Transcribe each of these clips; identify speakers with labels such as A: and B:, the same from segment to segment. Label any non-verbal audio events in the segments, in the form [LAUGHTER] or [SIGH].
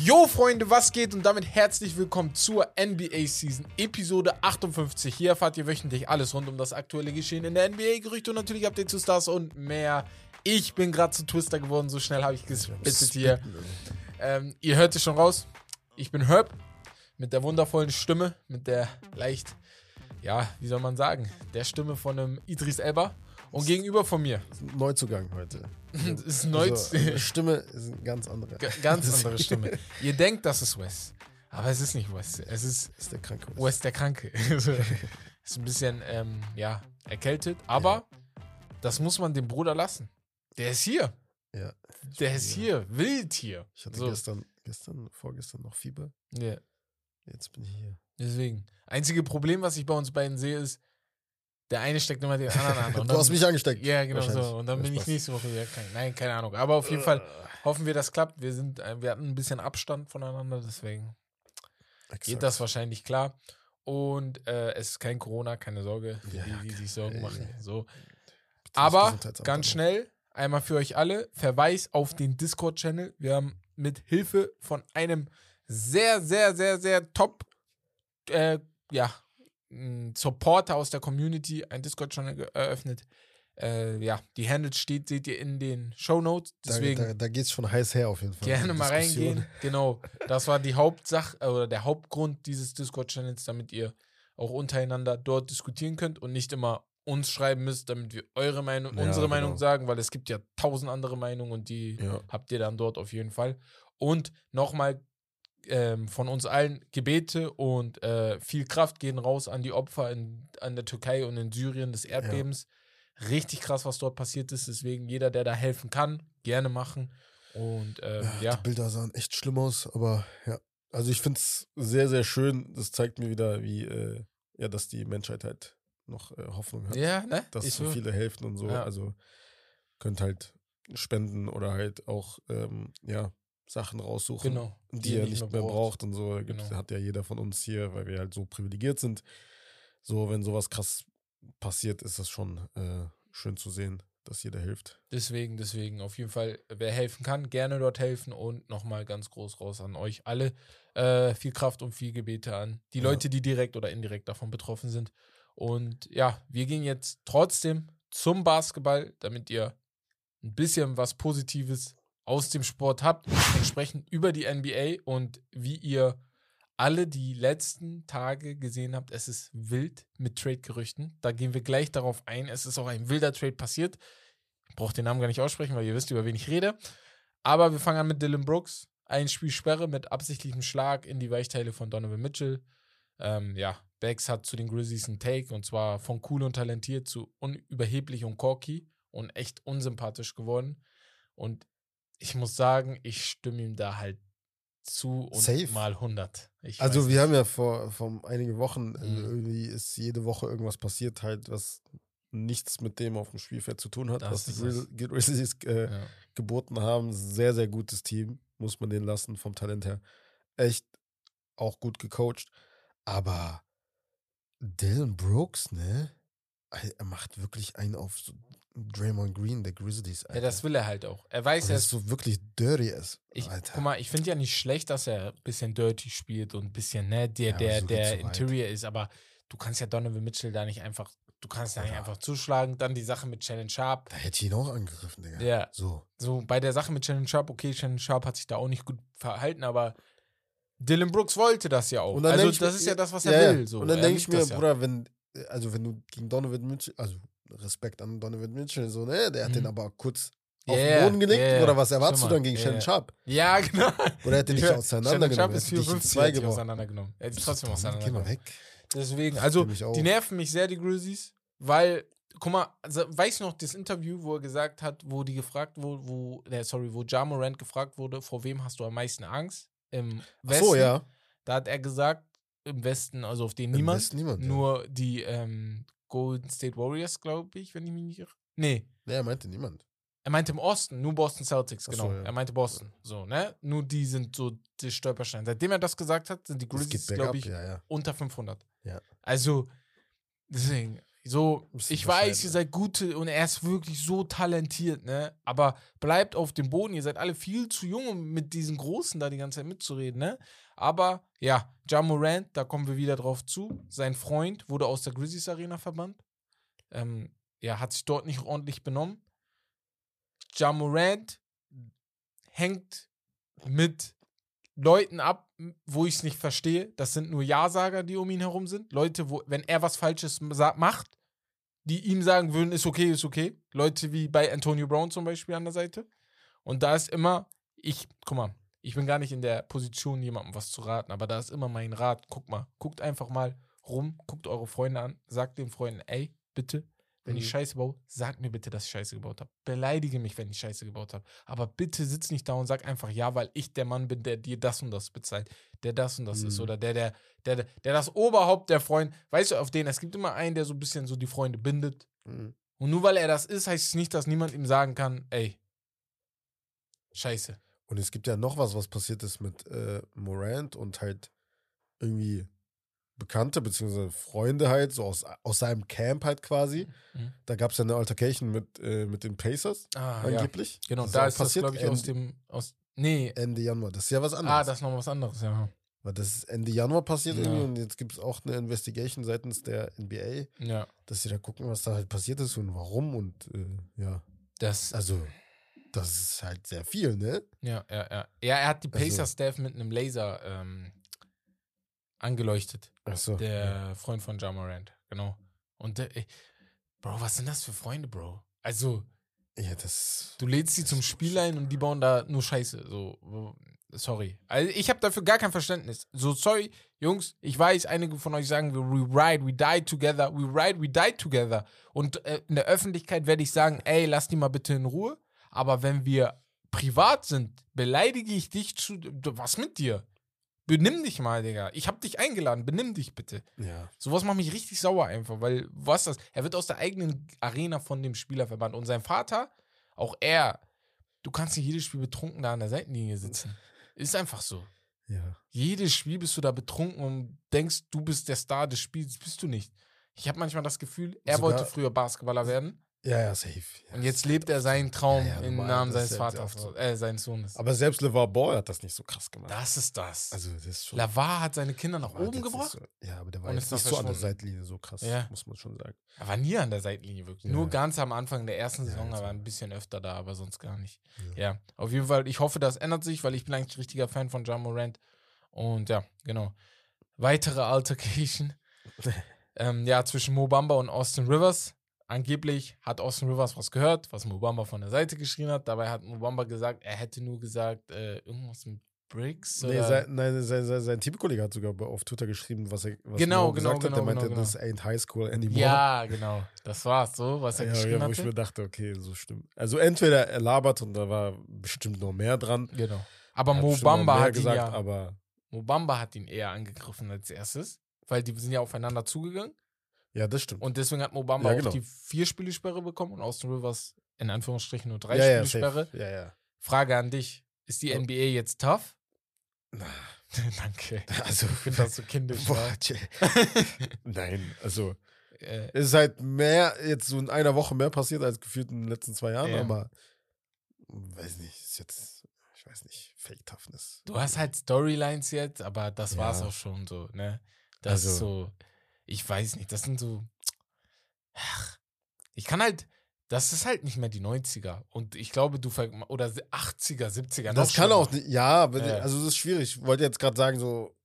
A: Yo Freunde, was geht und damit herzlich willkommen zur NBA Season Episode 58. Hier erfahrt ihr wöchentlich alles rund um das aktuelle Geschehen in der NBA, Gerüchte und natürlich Updates zu Stars und mehr. Ich bin gerade zu Twister geworden, so schnell habe ich gespittet hier. Ähm, ihr hört es schon raus. Ich bin Herb mit der wundervollen Stimme, mit der leicht, ja, wie soll man sagen, der Stimme von einem Idris Elba. Und gegenüber von mir.
B: Das ist ein Neuzugang heute. [LAUGHS]
A: Ist neu.
B: Also, Stimme ist eine ganz andere.
A: G- Ganz andere Stimme. [LAUGHS] Ihr denkt, das ist Wes. Aber es ist nicht Wes. Es ist
B: ist der Kranke.
A: Wes der Kranke. [LAUGHS] Also, ist ein bisschen, ähm, ja, erkältet. Aber das muss man dem Bruder lassen. Der ist hier.
B: Ja.
A: Der ist hier. Wild hier.
B: Ich hatte
A: So.
B: gestern, gestern, vorgestern noch Fieber.
A: Ja,
B: Jetzt bin ich hier.
A: deswegen. Einzige Problem, was ich bei uns beiden sehe, ist, der eine steckt immer den [LAUGHS] anderen an. Und
B: du hast mich angesteckt.
A: Ja, genau so. Und dann bin ich nächste Woche wieder krank. Nein, keine Ahnung. Aber auf jeden Fall hoffen wir, das klappt. Wir, sind, äh, wir hatten ein bisschen Abstand voneinander, deswegen
B: Exakt.
A: geht das wahrscheinlich klar. Und äh, es ist kein Corona, keine Sorge, für
B: Ja,
A: die, die sich Sorgen
B: ja,
A: machen. So. Aber ganz
B: an.
A: schnell, einmal für euch alle, Verweis auf den Discord-Channel. Wir haben mit Hilfe von einem sehr, sehr, sehr, sehr top, äh, ja, Supporter aus der Community einen Discord-Channel eröffnet. Äh, ja, die Handles steht, seht ihr in den Show Notes. Deswegen
B: Da, da, da geht es schon heiß her auf jeden Fall.
A: gerne mal reingehen. [LAUGHS] Genau, das war die Hauptsache äh, oder der Hauptgrund dieses Discord-Channels, damit ihr auch untereinander dort diskutieren könnt und nicht immer uns schreiben müsst, damit wir eure Meinung,
B: Ja,
A: unsere
B: genau.
A: Meinung sagen, weil es gibt ja tausend andere Meinungen und die
B: Ja.
A: habt ihr dann dort auf jeden Fall. Und nochmal ähm, von uns allen Gebete und äh, viel Kraft gehen raus an die Opfer in, an der Türkei und in Syrien des Erdbebens. Richtig krass, was dort passiert ist. Deswegen jeder, der da helfen kann, gerne machen. Und ähm,
B: Ja,
A: ja,
B: Die Bilder sahen echt schlimm aus, aber ja. Also ich finde es sehr, sehr schön. Das zeigt mir wieder, wie, äh, ja, dass die Menschheit halt noch äh, Hoffnung hat.
A: ja, ne?
B: dass
A: Ich
B: so
A: so-
B: viele helfen und so.
A: Ja.
B: Also könnt halt spenden oder halt auch ähm, ja, Sachen raussuchen,
A: Genau.
B: die, ihr nicht mehr braucht. und so. Gibt,
A: Genau.
B: Hat ja jeder von uns hier, weil wir halt so privilegiert sind. So, wenn sowas krass passiert, ist das schon äh, schön zu sehen, dass jeder hilft.
A: Deswegen, deswegen, auf jeden Fall, wer helfen kann, gerne dort helfen und nochmal ganz groß raus an euch alle. Äh, viel Kraft und viel Gebete an die
B: Ja.
A: Leute, die direkt oder indirekt davon betroffen sind. Und ja, wir gehen jetzt trotzdem zum Basketball, damit ihr ein bisschen was Positives aus dem Sport habt. Sprechen über die NBA und wie ihr alle die letzten Tage gesehen habt, es ist wild mit Trade-Gerüchten. Da gehen wir gleich darauf ein. Es ist auch ein wilder Trade passiert. Ich brauche den Namen gar nicht aussprechen, weil ihr wisst, über wen ich rede. Aber wir fangen an mit Dylan Brooks. Ein Spiel Sperre mit absichtlichem Schlag in die Weichteile von Donovan Mitchell. Ähm, ja, Bex hat zu den Grizzlies einen Take und zwar von cool und talentiert zu unüberheblich und corky und echt unsympathisch geworden. Und ich muss sagen, ich stimme ihm da halt zu und
B: Safe.
A: mal 100. Ich
B: Also wir haben ja vor, vor einigen Wochen, äh,
A: Mhm.
B: irgendwie ist jede Woche irgendwas passiert halt, was nichts mit dem auf dem Spielfeld zu tun hat,
A: Das
B: was die [LAUGHS] Grizzlies äh,
A: Ja.
B: geboten haben. Sehr, sehr gutes Team, muss man den lassen, vom Talent her. Echt auch gut gecoacht. Aber Dylan Brooks, ne? Er macht wirklich einen auf so Draymond Green, der Grizzlies.
A: ja, das will er halt auch. Er weiß,
B: Und
A: er
B: das
A: ist
B: ist so wirklich dirty ist.
A: Ich,
B: Alter.
A: guck mal, ich finde ja nicht schlecht, dass er ein bisschen dirty spielt und ein bisschen, ne, der,
B: Ja,
A: der,
B: so
A: der. Interior ist, aber du kannst ja Donovan Mitchell da nicht einfach, du kannst da nicht
B: Ja.
A: einfach zuschlagen. Dann die Sache mit Shannon Sharp.
B: da hätte ich ihn auch angegriffen, Digga.
A: Ja.
B: So.
A: So, bei der Sache mit Shannon Sharp, okay, Shannon Sharp hat sich da auch nicht gut verhalten, aber Dylan Brooks wollte das ja auch.
B: Und dann
A: Also, das
B: mir-
A: ist ja das, was
B: Ja,
A: er
B: ja.
A: will. So.
B: Und dann
A: Er
B: denke ich mir,
A: ja.
B: Bruder, wenn, also wenn du gegen Donovan Mitchell, also Respekt an Donovan Mitchell, so, ne, der hat
A: Mhm.
B: den aber kurz auf den Boden gelegt,
A: ja.
B: oder was erwartest du dann gegen
A: ja,
B: Shannon
A: ja.
B: Sharp?
A: Ja, genau.
B: Oder er hat den nicht
A: Ja,
B: auseinandergenommen?
A: Shannon Sharp ist
B: hat dich in
A: 54,
B: zwei
A: er hat sich
B: gebraucht.
A: auseinandergenommen. Er sich trotzdem
B: Geh mal
A: auseinandergenommen.
B: weg.
A: Deswegen, also, die nerven mich sehr, die Grizzlies, weil, guck mal, also, weißt du noch das Interview, wo er gesagt hat, wo die gefragt wurde, wo, äh, sorry, wo Ja Morant gefragt wurde, vor wem hast du am meisten Angst? Im
B: Ach
A: Westen.
B: so, ja.
A: Da hat er gesagt, im Westen, also auf den
B: Im
A: niemand,
B: Westen niemand, ja.
A: nur die ähm, Golden State Warriors, glaube ich, wenn ich mich nicht irre. Nee,
B: Nee, er meinte niemand.
A: er meinte im Osten, nur Boston Celtics,
B: Ach
A: genau.
B: so, ja.
A: Er meinte Boston, so, ne? Nur die sind so die Stolpersteine. Seitdem er das gesagt hat, sind die Grizzlies, glaube ich,
B: ja, ja.
A: unter 500.
B: Ja.
A: Also, deswegen, So, ich weiß, ihr seid gute und er ist wirklich so talentiert, ne? Aber bleibt auf dem Boden. Ihr seid alle viel zu jung, um mit diesen Großen da die ganze Zeit mitzureden, ne? Aber ja, Ja Morant, da kommen wir wieder drauf zu. Sein Freund wurde aus der Grizzlies Arena verbannt. Ähm, ja, hat sich dort nicht ordentlich benommen. Ja Morant hängt mit Leuten ab, wo ich es nicht verstehe. Das sind nur Ja-Sager, die um ihn herum sind. Leute, wo, wenn er was Falsches macht, die ihm sagen würden, ist okay, ist okay. Leute wie bei Antonio Brown zum Beispiel an der Seite. Und da ist immer, ich, guck mal, ich bin gar nicht in der Position, jemandem was zu raten, aber da ist immer mein Rat. Guck mal, guckt einfach mal rum, guckt eure Freunde an, sagt den Freunden, ey, bitte, wenn ich
B: Mhm.
A: Scheiße baue, sagt mir bitte, dass ich Scheiße gebaut habe. Beleidige mich, wenn ich Scheiße gebaut habe. Aber bitte sitz nicht da und sag einfach ja, weil ich der Mann bin, der dir das und das bezahlt, der das und das ist
B: Mhm.
A: oder der, der, der, der, der das Oberhaupt der Freund, weißt du, auf den, es gibt immer einen, der so ein bisschen so die Freunde bindet.
B: Mhm.
A: Und nur weil er das ist, heißt es nicht, dass niemand ihm sagen kann, ey, Scheiße.
B: Und es gibt ja noch was, was passiert ist mit äh, Morant und halt irgendwie Bekannte beziehungsweise Freunde halt, so aus, aus seinem Camp halt quasi.
A: Mhm.
B: Da gab es ja eine Altercation mit, äh, mit den Pacers,
A: Ah, ja.
B: angeblich.
A: Genau,
B: Das
A: da ist das, glaube ich, aus
B: Ende,
A: dem, aus, nee,
B: Ende Januar. Das ist ja was anderes.
A: ah, das ist noch was anderes, ja.
B: Weil das ist Ende Januar passiert
A: Ja.
B: irgendwie und jetzt gibt es auch eine Investigation seitens der NBA,
A: Ja,
B: dass sie da gucken, was da halt passiert ist und warum und äh, ja.
A: das,
B: Also, das ist halt sehr viel, ne?
A: ja, ja, ja. Ja, er hat die
B: Also-
A: Pacer-Staff mit einem Laser ähm, angeleuchtet.
B: Achso.
A: Der Freund von Ja Morant, genau. Und der, ey, Bro, was sind das für Freunde, Bro? Also,
B: Ja, das.
A: du lädst sie zum Spiel ein und die bauen da nur Scheiße. So, sorry. Also, ich habe dafür gar kein Verständnis. So, sorry, Jungs, ich weiß, einige von euch sagen, we ride, we die together, we ride, we die together. Und äh, in der Öffentlichkeit werde ich sagen, ey, lass die mal bitte in Ruhe. Aber wenn wir privat sind, beleidige ich dich zu. Was mit dir? Benimm dich mal, Digga. Ich hab dich eingeladen, benimm dich bitte.
B: Ja.
A: Sowas macht mich richtig sauer einfach, weil, was das? Er wird aus der eigenen Arena von dem Spieler verbannt. Und sein Vater, auch er, du kannst nicht jedes Spiel betrunken da an der Seitenlinie sitzen. Ist einfach so.
B: Ja.
A: Jedes Spiel bist du da betrunken und denkst, du bist der Star des Spiels. Bist du nicht. Ich habe manchmal das Gefühl, er
B: Sogar-
A: wollte früher Basketballer werden
B: Ja, ja, safe. Ja.
A: und jetzt lebt er seinen Traum
B: Ja,
A: im Namen seines
B: ja
A: Vaters, äh, seines Sohnes.
B: Aber selbst LeVar Ball hat das nicht so krass gemacht.
A: das ist das.
B: Also, das ist schon.
A: Lavar hat seine Kinder nach oben gebracht.
B: So, ja, aber der war jetzt nicht so an der. Seitlinie so krass,
A: Ja.
B: muss man schon sagen.
A: Er war nie an der Seitenlinie wirklich. Nur ganz am Anfang der ersten Saison, er war ein bisschen öfter da, aber sonst gar nicht.
B: Ja.
A: Ja, auf jeden Fall, ich hoffe, das ändert sich, weil ich bin eigentlich richtiger Fan von John Morant. Und ja, genau. Weitere Altercation. [LAUGHS] ähm, ja, zwischen Mo Bamba und Austin Rivers. Angeblich hat Austin Rivers was gehört, was Mo Bamba von der Seite geschrien hat. Dabei hat Mo Bamba gesagt, er hätte nur gesagt, äh, irgendwas mit Bricks.
B: Nee, sein, nein, sein, sein, sein Teamkollege hat sogar auf Twitter geschrieben, was er was
A: Genau, genau,
B: gesagt hat. Der
A: genau,
B: meinte,
A: genau,
B: das ain't high school anymore.
A: ja, genau. Das war's so, was er
B: ja,
A: geschrieben
B: ja, wo ich
A: hatte.
B: mir dachte, okay, so stimmt. Also entweder er labert und da war bestimmt noch mehr dran.
A: Genau. Aber
B: Er hat
A: hat ihn ja,
B: aber
A: Mobamba hat ihn eher angegriffen als erstes, weil die sind ja aufeinander zugegangen.
B: Ja, das stimmt.
A: Und deswegen hat Mobamba
B: Ja,
A: auch
B: genau.
A: die vier Spielesperre bekommen und Austin Rivers in Anführungsstrichen nur drei
B: ja, ja,
A: Spielesperre.
B: ja, ja.
A: Frage an dich: Ist die
B: Ja.
A: NBA jetzt tough? [LAUGHS]
B: Na,
A: Danke.
B: Also,
A: Ich finde das so kindisch.
B: Boah,
A: ne? [LAUGHS]
B: Nein, also
A: äh,
B: es ist halt mehr, jetzt so in einer Woche mehr passiert als gefühlt in den letzten zwei Jahren,
A: Ja.
B: aber weiß nicht, ist jetzt, ich weiß nicht, Fake Toughness.
A: du hast halt Storylines jetzt, aber das
B: Ja.
A: war's auch schon so, ne? Das ist
B: Also-
A: so, ich weiß nicht, das sind so. Ach, ich kann halt. Das ist halt nicht mehr die 90er. Und ich glaube, du oder 80er, 70er.
B: Das kann
A: schlimmer.
B: auch nicht, ja,
A: Ja.
B: also das ist schwierig. Ich wollte jetzt gerade sagen, so,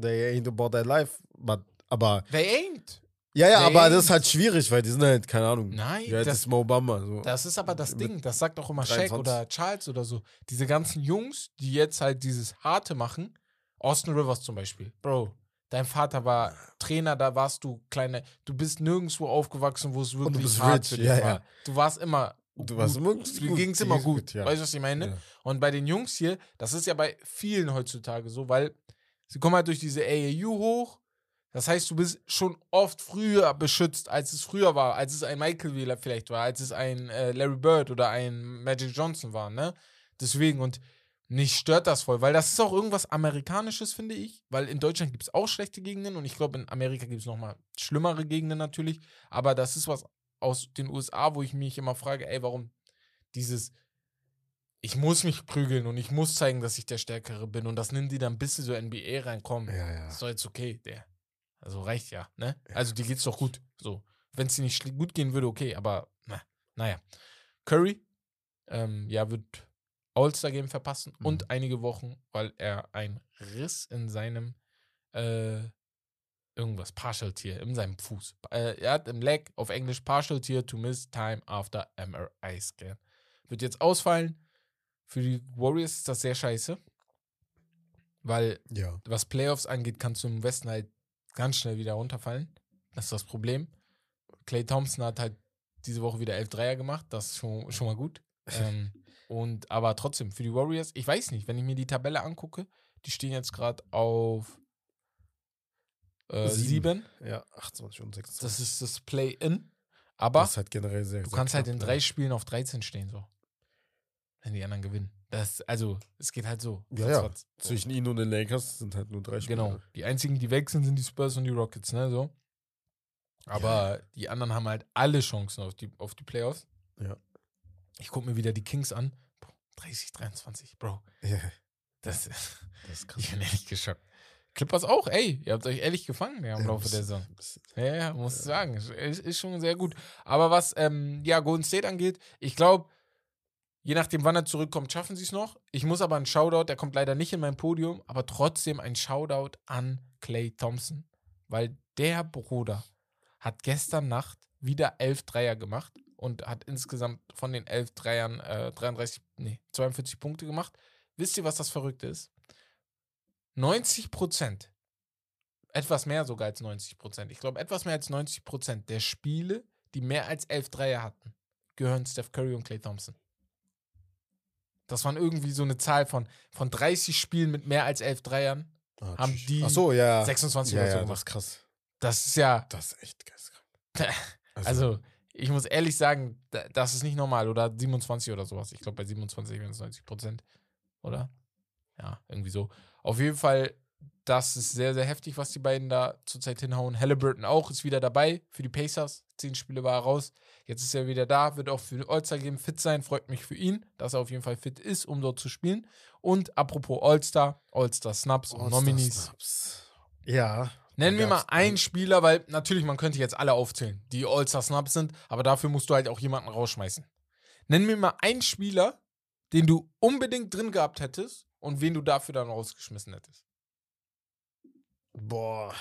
B: they ain't about that life, but, aber,
A: They ain't.
B: ja, ja,
A: They
B: aber das ist
A: ain't.
B: halt schwierig, weil die sind halt, keine Ahnung,
A: Nein,
B: alt
A: das-
B: ist Mo Bamba, so.
A: Das ist aber das Ding. Das sagt auch immer Shaq
B: 23.
A: oder Charles oder so. Diese ganzen Jungs, die jetzt halt dieses Harte machen. Austin Rivers zum Beispiel. Bro, dein Vater war Trainer, da warst du kleine. Du bist nirgendwo aufgewachsen, wo es
B: du
A: wirklich
B: bist
A: hart für dich
B: ja,
A: war.
B: ja.
A: Du warst immer.
B: Du warst immer gut.
A: ging es
B: Dir
A: immer gut.
B: gut, ja.
A: Weißt du, was ich meine? Und bei den Jungs hier, das ist ja bei vielen heutzutage so, weil sie kommen halt durch diese AAU hoch. Das heißt, du bist schon oft früher beschützt, als es früher war, als es ein Michael Wheeler vielleicht war, als es ein äh, Larry Bird oder ein Magic Johnson war, ne? Deswegen, und Mich stört das voll, weil das ist auch irgendwas Amerikanisches, finde ich. Weil in Deutschland gibt es auch schlechte Gegenden und ich glaube, in Amerika gibt es nochmal schlimmere Gegenden natürlich. Aber das ist was aus den USA, wo ich mich immer frage, ey, warum dieses, ich muss mich prügeln und ich muss zeigen, dass ich der Stärkere bin. Und das nimmt die dann ein bisschen so NBA reinkommen.
B: Ja, ja.
A: Ist doch jetzt okay, der. Also reicht ja, ne? Also die geht's doch gut. So. Wenn es dir nicht gut gehen würde, okay, aber na, naja. Curry, ähm, ja, wird All-Star-Game verpassen
B: Mhm.
A: und einige Wochen, weil er einen Riss in seinem äh, irgendwas, Partial Tier, in seinem Fuß. Äh, er hat im Leg auf Englisch Partial Tier to miss time after MRI Scan. Wird jetzt ausfallen. Für die Warriors ist das sehr scheiße. Weil
B: Ja.
A: was Playoffs angeht, kannst du im Westen halt ganz schnell wieder runterfallen. Das ist das Problem. Clay Thompson hat halt diese Woche wieder 11 Dreier gemacht. Das ist schon, schon mal gut. [LAUGHS] ähm, und aber trotzdem, für die Warriors, ich weiß nicht, wenn ich mir die Tabelle angucke, die stehen jetzt gerade auf äh,
B: Sieben.
A: 7.
B: Ja, 28 und 26.
A: Das ist das Play-In. Aber
B: das halt generell sehr,
A: du
B: sehr
A: kannst halt
B: knapp,
A: in
B: ja.
A: drei Spielen auf 13 stehen, so. Wenn die anderen gewinnen. Das, also, es geht halt so.
B: Ja, ja. Zwischen ihnen und den Lakers sind halt nur drei Spiele.
A: Genau. Die einzigen, die weg sind, sind die Spurs und die Rockets, ne? So. Aber die anderen haben halt alle Chancen auf die, auf die Playoffs.
B: Ja.
A: Ich gucke mir wieder die Kings an. Bro, 30, 23, Bro.
B: Ja,
A: Das,
B: das ist krass.
A: ich bin ehrlich geschockt. Clippers auch, ey, ihr habt euch ehrlich gefangen ja, im
B: Ja,
A: Laufe
B: muss-
A: der Saison. Ja, ja, muss ich sagen. Ist, ist ist schon sehr gut. Aber was ähm, ja, Golden State angeht, ich glaube, je nachdem, wann er zurückkommt, schaffen sie es noch. Ich muss aber einen Shoutout, der kommt leider nicht in mein Podium, aber trotzdem ein Shoutout an Clay Thompson. Weil der Bruder hat gestern Nacht wieder elf Dreier gemacht und hat insgesamt von den elf Dreiern äh, 33, nee, 42 Punkte gemacht. Wisst ihr, was das Verrückte ist? 90 Prozent etwas mehr sogar als 90 Prozent. Ich glaube, etwas mehr als 90 Prozent der Spiele, die mehr als 11 Dreier hatten, gehören Steph Curry und Clay Thompson. Das waren irgendwie so eine Zahl von, von 30 Spielen mit mehr als 11 Dreiern,
B: Ah,
A: haben die
B: Ach so, ja.
A: 26
B: ja,
A: oder so
B: ja, das
A: gemacht.
B: ist krass.
A: Das ist ja,
B: Das ist echt geisteskrank. [LAUGHS]
A: also ich muss ehrlich sagen, da- das ist nicht normal. Oder 27 oder sowas. Ich glaube, bei 27 wären es 90 Prozent. Oder? Ja, irgendwie so. Auf jeden Fall, das ist sehr, sehr heftig, was die beiden da zurzeit hinhauen. Halliburton auch, ist wieder dabei für die Pacers. Zehn Spiele war er raus. Jetzt ist er wieder da, wird auch für den All-Star-Game fit sein. Freut mich für ihn, dass er auf jeden Fall fit ist, um dort zu spielen. Und apropos All-Star, All-Star-Snaps und
B: All-Star
A: Nominees.
B: Snaps. Ja.
A: Nennen wir mal einen Spieler, weil natürlich, man könnte jetzt alle aufzählen, die All-Star-Snaps sind, aber dafür musst du halt auch jemanden rausschmeißen. Nennen wir mal einen Spieler, den du unbedingt drin gehabt hättest und wen du dafür dann rausgeschmissen hättest.
B: Boah.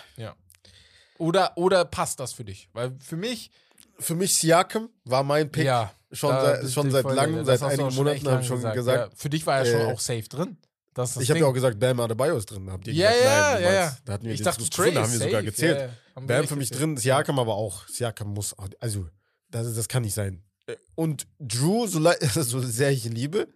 A: Oder, oder passt das für dich? Weil für mich,
B: Für mich Siakam war mein Pick.
A: ja,
B: schon
A: da
B: seit, schon seit langem, seit einigen Monaten habe ich schon
A: gesagt.
B: gesagt.
A: Ja, für dich war er schon
B: äh,
A: auch safe drin. Das das
B: ich habe ja auch gesagt, Bam Adebayo ist drin. Habt ihr
A: ja,
B: gesagt,
A: ja,
B: nein,
A: ja.
B: meinst, Da hatten wir
A: ich
B: die
A: dachte,
B: Diskussion, da haben wir
A: safe.
B: sogar gezählt.
A: Wir
B: Bam für mich
A: gezählt.
B: drin, Siakam aber auch. Siakam muss, also, das, das kann nicht sein. Äh, Und Drew, so, [LAUGHS] so sehr ich ihn liebe,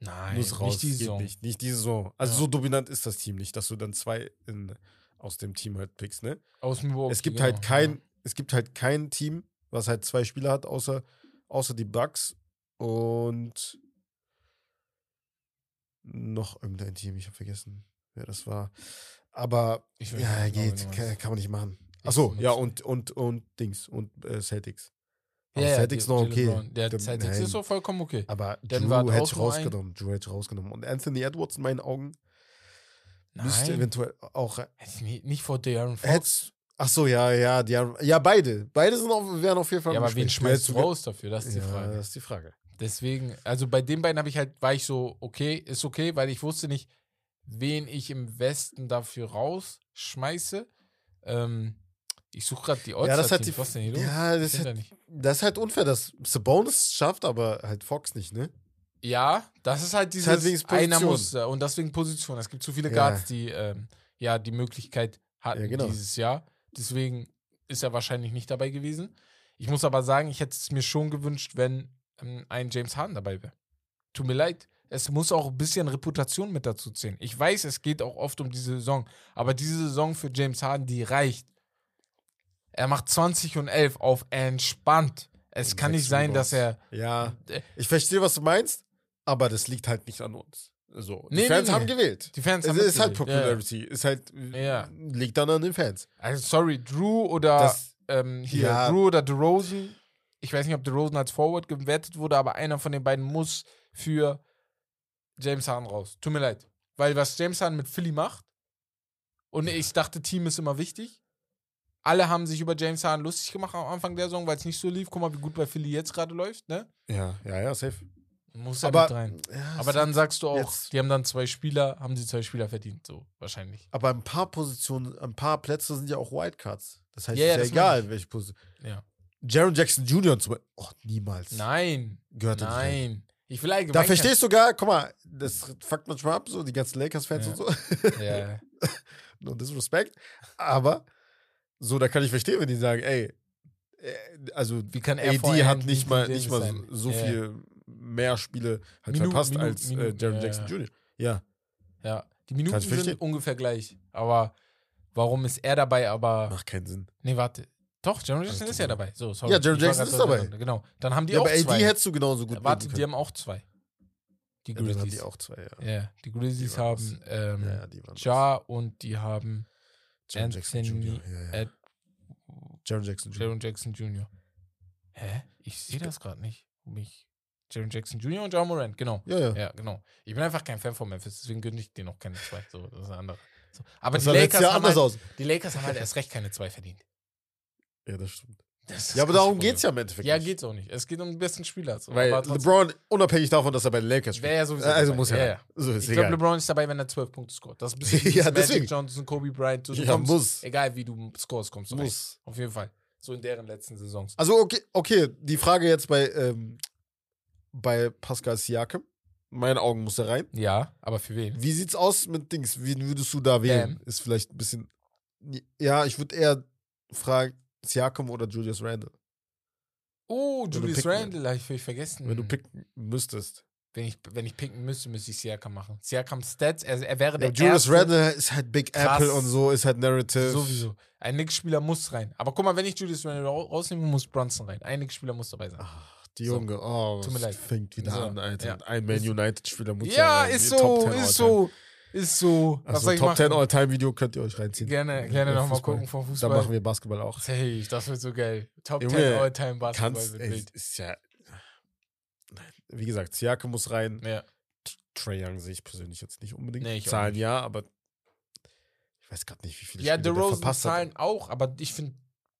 A: Nein,
B: muss raus.
A: nicht die
B: Geht
A: Saison.
B: Nicht, nicht diese Saison. Also
A: Ja.
B: so dominant ist das Team nicht, dass du dann zwei in, aus dem Team halt pickst, ne?
A: Aus Milwaukee,
B: es gibt
A: genau,
B: halt kein,
A: ja.
B: es gibt halt kein Team, was halt zwei Spieler hat, außer, außer die Bucks und noch irgendein Team, ich habe vergessen, wer das war. Aber ja,
A: nicht genau,
B: geht, kann, kann man nicht machen. Achso, ja, und, und, und Dings und äh, Celtics. Aber
A: Ja, ja,
B: Celtics
A: die-
B: noch okay.
A: Brown. Der Celtics
B: nein.
A: ist so vollkommen okay.
B: Aber
A: Denver hat
B: Drew hätte ich rausgenommen. Drew hätte ich rausgenommen. Und Anthony Edwards in meinen Augen
A: Nein,
B: müsste eventuell auch.
A: nicht vor De'Aaron Fox.
B: Ach so, ja, ja, die haben, ja, beide. Beide sind auf, wären auf jeden Fall.
A: Ja, aber wen schmeißt du raus dafür? Das ist die
B: ja,
A: Frage.
B: das ist die Frage.
A: Deswegen, also bei den beiden habe ich halt, war ich so, okay, ist okay, weil ich wusste nicht, wen ich im Westen dafür rausschmeiße. Ähm, ich suche gerade die
B: Ja, das hat die.
A: Was ist denn hier los?
B: Ja, das,
A: Sind
B: ist
A: da
B: halt,
A: nicht.
B: das ist halt unfair, dass Sabonis schafft, aber halt Fox nicht, ne?
A: Ja, das ist halt dieses
B: halt wegen
A: einer
B: Position.
A: muss und deswegen Position. Es gibt zu viele
B: Ja.
A: Guards, die ähm, ja die Möglichkeit hatten
B: Ja, genau.
A: dieses Jahr. Deswegen ist er wahrscheinlich nicht dabei gewesen. Ich muss aber sagen, ich hätte es mir schon gewünscht, wenn ein James Harden dabei wäre. Tut mir leid. Es muss auch ein bisschen Reputation mit dazu zählen. Ich weiß, es geht auch oft um diese Saison, aber diese Saison für James Harden, die reicht. Er macht 20 und 11 auf entspannt. Es
B: Und
A: kann nicht sein, dass er
B: Ja,
A: Äh,
B: ich verstehe, was du meinst, aber das liegt halt nicht an uns. So.
A: Nee,
B: die Fans
A: nee, nee.
B: haben gewählt.
A: Die Fans
B: Es
A: haben
B: ist halt
A: mitgewählt. Ja.
B: Popularity. Ist halt,
A: Ja.
B: liegt dann an den Fans.
A: Also sorry, Drew oder
B: Das-
A: ähm, hier,
B: Ja.
A: Drew oder DeRozan. Ich weiß nicht, ob DeRozan als Forward gewertet wurde, aber einer von den beiden muss für James Harden raus. Tut mir leid. Weil was James Harden mit Philly macht, und ich dachte, Team ist immer wichtig. Alle haben sich über James Harden lustig gemacht am Anfang der Saison, weil es nicht so lief. Guck mal, wie gut bei Philly jetzt gerade läuft, ne?
B: Ja, ja, ja, safe.
A: Muss er
B: Aber,
A: mit rein.
B: ja,
A: Aber dann sagst du auch,
B: jetzt-
A: die haben dann zwei Spieler, haben sie zwei Spieler verdient, so wahrscheinlich.
B: aber ein paar Positionen, ein paar Plätze sind ja auch Wildcards. Das heißt,
A: Ja, ja,
B: ist ja egal, welche Position.
A: Ja.
B: Jaron Jackson Jr. Beispiel. Oh, niemals.
A: Nein.
B: Gehört.
A: Nein. Ich will allgemein.
B: Da verstehst du gar, guck mal, das fuckt manchmal ab, so die ganzen Lakers-Fans
A: Ja.
B: und so. [LAUGHS]
A: Ja.
B: no disrespect. Aber so, da kann ich verstehen, wenn die sagen, ey, äh, also
A: Wie kann er
B: AD hat nicht mal, nicht mal
A: sein?
B: so, so
A: Ja,
B: viel mehr Spiele halt
A: Minuten,
B: verpasst
A: Minuten,
B: als
A: Minuten,
B: äh, Jaron
A: ja,
B: Jackson
A: ja.
B: Jr. Ja,
A: Ja, die Minuten sind ungefähr gleich. Aber warum ist er dabei? Aber.
B: macht keinen Sinn.
A: Nee, warte. Doch, Jaron Jackson ist ja dabei. So, sorry.
B: Ja, Jaron Jackson ist dabei.
A: Genau. Dann haben die
B: Ja,
A: auch
B: aber AD
A: zwei.
B: hättest du genauso gut
A: Warte,
B: nehmen
A: die haben auch zwei. Die
B: Ja,
A: Grizzlies.
B: die auch zwei, ja.
A: Ja, die Grizzlies
B: Die
A: haben ähm,
B: ja, ja,
A: und die haben.
B: Jaron Jackson Jr. Ja, ja. Jaron Jackson Jr.
A: Jaron Jackson Jr. Hä? Ich sehe das gerade nicht. Mich. Jaron Jackson Jr. und John Morant, genau.
B: Ja, ja.
A: Ja, genau. Ich bin einfach kein Fan von Memphis, deswegen gönne ich dir noch keine zwei. So, das ist eine andere. So. Aber
B: Das
A: die Lakers, haben halt, die Lakers haben halt erst recht keine zwei verdient.
B: Ja, das stimmt.
A: Das
B: Ja, aber darum
A: Problem.
B: geht's ja im Endeffekt.
A: Ja,
B: nicht.
A: geht's auch nicht. Es geht um den besten Spieler.
B: Weil LeBron, unabhängig davon, dass er bei den Lakers spielt.
A: Wäre ja sowieso.
B: also
A: dabei.
B: muss er.
A: Ja,
B: rein.
A: ja.
B: So ist
A: Ich glaube. LeBron ist dabei, wenn er 12 Punkte scoret. Das ist ein bisschen [LAUGHS]
B: Ja,
A: Magic
B: deswegen.
A: Johnson, Kobe Bryant. Du, du
B: Ja,
A: kommst,
B: muss.
A: Egal wie du scorest, kommst du rein.
B: Muss.
A: Auf jeden Fall. So in deren letzten Saisons.
B: Also, okay, okay, die Frage jetzt bei, ähm, bei Pascal Siakam. In meinen Augen muss er rein.
A: Ja, aber für wen?
B: Wie sieht's aus mit Dings? Wen würdest du da wählen?
A: Bam.
B: Ist vielleicht ein bisschen. Ja, ich würde eher fragen, Siakam oder Julius Randle.
A: Oh, Julius Randle, habe ich völlig vergessen.
B: Wenn du picken müsstest.
A: wenn, ich, wenn ich picken müsste, müsste ich Siakam machen. Siakam Stats, er, er wäre
B: Ja,
A: der
B: Julius
A: erste.
B: Randle ist halt Big
A: Krass.
B: Apple und so, ist halt Narrative.
A: Sowieso. Ein Knicks-Spieler muss rein. Aber guck mal, wenn ich Julius Randle ra- rausnehme, muss Bronson rein. Ein Knicks-Spieler muss dabei sein.
B: Ach, die
A: So.
B: Junge, oh,
A: Tut mir leid.
B: fängt wieder
A: So,
B: an, Alter.
A: ja.
B: Ein Man
A: Ist-
B: United-Spieler muss
A: Ja,
B: rein.
A: ist
B: Die
A: so,
B: Top 10
A: ist so, ist so. Was
B: Also Top
A: machen?
B: 10 All-Time-Video könnt ihr euch reinziehen.
A: Gerne, gerne
B: Ja,
A: nochmal
B: Fußball.
A: gucken vom
B: Da
A: Fußball.
B: machen wir Basketball auch.
A: Safe, das wird so geil. Top
B: Junge,
A: 10 All-Time Basketball
B: Kannst, ey, ist ja. Wie gesagt, Siakam muss rein.
A: Ja.
B: Trey Young sehe ich persönlich jetzt nicht unbedingt.
A: Nee, ich auch
B: Zahlen
A: nicht.
B: ja, aber ich weiß gerade nicht, wie viele
A: Ja,
B: Spiele der
A: DeRozan
B: verpasst hat.
A: zahlen auch, aber ich finde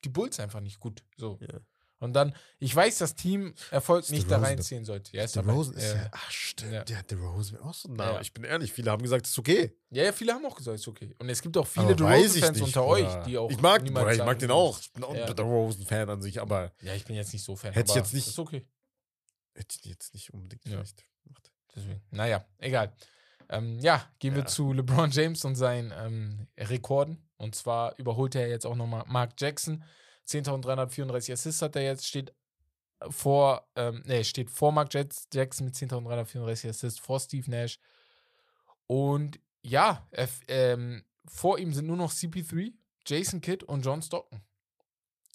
A: die Bulls einfach nicht gut. So.
B: Ja.
A: Und dann, ich weiß, dass Team Erfolg
B: Ist
A: nicht da reinziehen sollte. Ja,
B: Der. Rosen ist
A: ja.
B: Ach, stimmt.
A: Ja.
B: Ja, der Rosen auch so nah.
A: Ja.
B: Ich bin ehrlich, viele haben gesagt, es ist okay.
A: ja, ja, viele haben auch gesagt, ist okay. Und es gibt auch viele DeRozan-Fans unter euch,
B: Bruder.
A: die auch.
B: Ich mag, ich mag den auch. Ich bin auch
A: Ja.
B: ein der Rosen-Fan an sich, aber
A: Ja, ich bin jetzt nicht so Fan.
B: Hätte ich jetzt nicht-
A: Ist okay.
B: hätte ich jetzt nicht unbedingt
A: Ja.
B: vielleicht gemacht.
A: Deswegen. Naja, egal. Ähm, ja, gehen wir zu LeBron James und seinen ähm, Rekorden. Und zwar überholt er jetzt auch nochmal Mark Jackson. 10.334 Assists hat er jetzt, steht vor, ähm, nee, steht vor Mark Jackson mit 10.334 Assists, vor Steve Nash. Und ja, er, ähm, vor ihm sind nur noch CP3, Jason Kidd und John Stockton.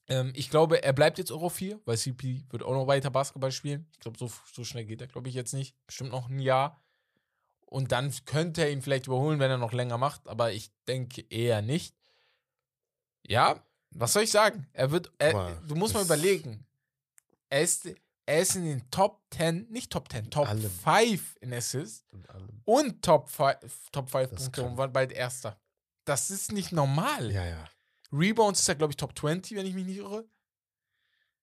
A: Ähm, ich glaube, er bleibt jetzt auf 4, weil CP wird auch noch weiter Basketball spielen. Ich glaube, so, so schnell geht er, glaube ich, jetzt nicht. Bestimmt noch ein Jahr. Und dann könnte er ihn vielleicht überholen, wenn er noch länger macht, aber ich denke eher nicht. Ja, was soll ich sagen? Er wird, er,
B: Aber
A: du musst mal überlegen. Er ist, er ist in den Top 10, nicht Top 10, Top
B: Allem.
A: 5 in Assists
B: Und
A: Top 5, Top 5
B: Das
A: Punkte und war bald Erster. Das ist nicht normal.
B: Ja, ja.
A: Rebounds ist ja, glaube ich, Top 20, wenn ich mich nicht irre.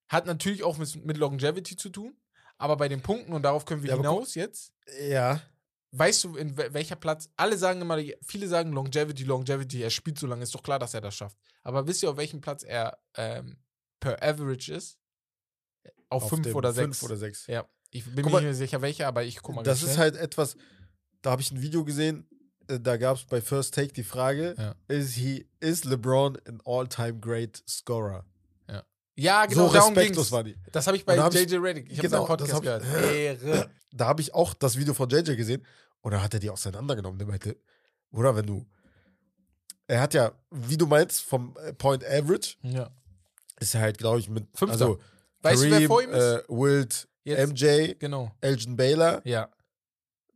A: Hat natürlich auch mit, mit Longevity zu tun. Aber bei den Punkten, und darauf können wir
B: Ja, aber guck-
A: hinaus jetzt,
B: Ja.
A: Weißt du, in wel- welcher Platz, alle sagen immer, viele sagen Longevity, Longevity, er spielt so lange, ist doch klar, dass er das schafft. Aber wisst ihr, auf welchem Platz er ähm, per Average ist? Auf,
B: Auf
A: 5
B: dem
A: oder 6.
B: Fünf oder sechs.
A: Ja, ich bin mir nicht mehr sicher, welcher, aber ich guck mal
B: Das ist halt etwas, da habe ich ein Video gesehen, äh, da gab es bei First Take die Frage,
A: Ja.
B: is, he, is LeBron an all-time great scorer?
A: Ja, genau,
B: so
A: darum
B: respektlos
A: ging's.
B: war die.
A: Das habe ich bei
B: hab
A: JJ Reddick. Ich habe
B: genau,
A: Podcast
B: hab
A: gehört. Ehre. [CLEARS THROAT]
B: Da habe ich auch das Video von JJ gesehen da hat er die auseinandergenommen. Der meinte, oder wenn du, er hat ja, wie du meinst, vom äh, Point Average
A: Ja.
B: ist er halt, glaube ich, mit,
A: Fünfter.
B: also
A: Weißt du, wer vor ihm ist?
B: Äh, Wilt,
A: Jetzt-
B: MJ,
A: Genau.
B: Elgin Baylor,
A: Ja,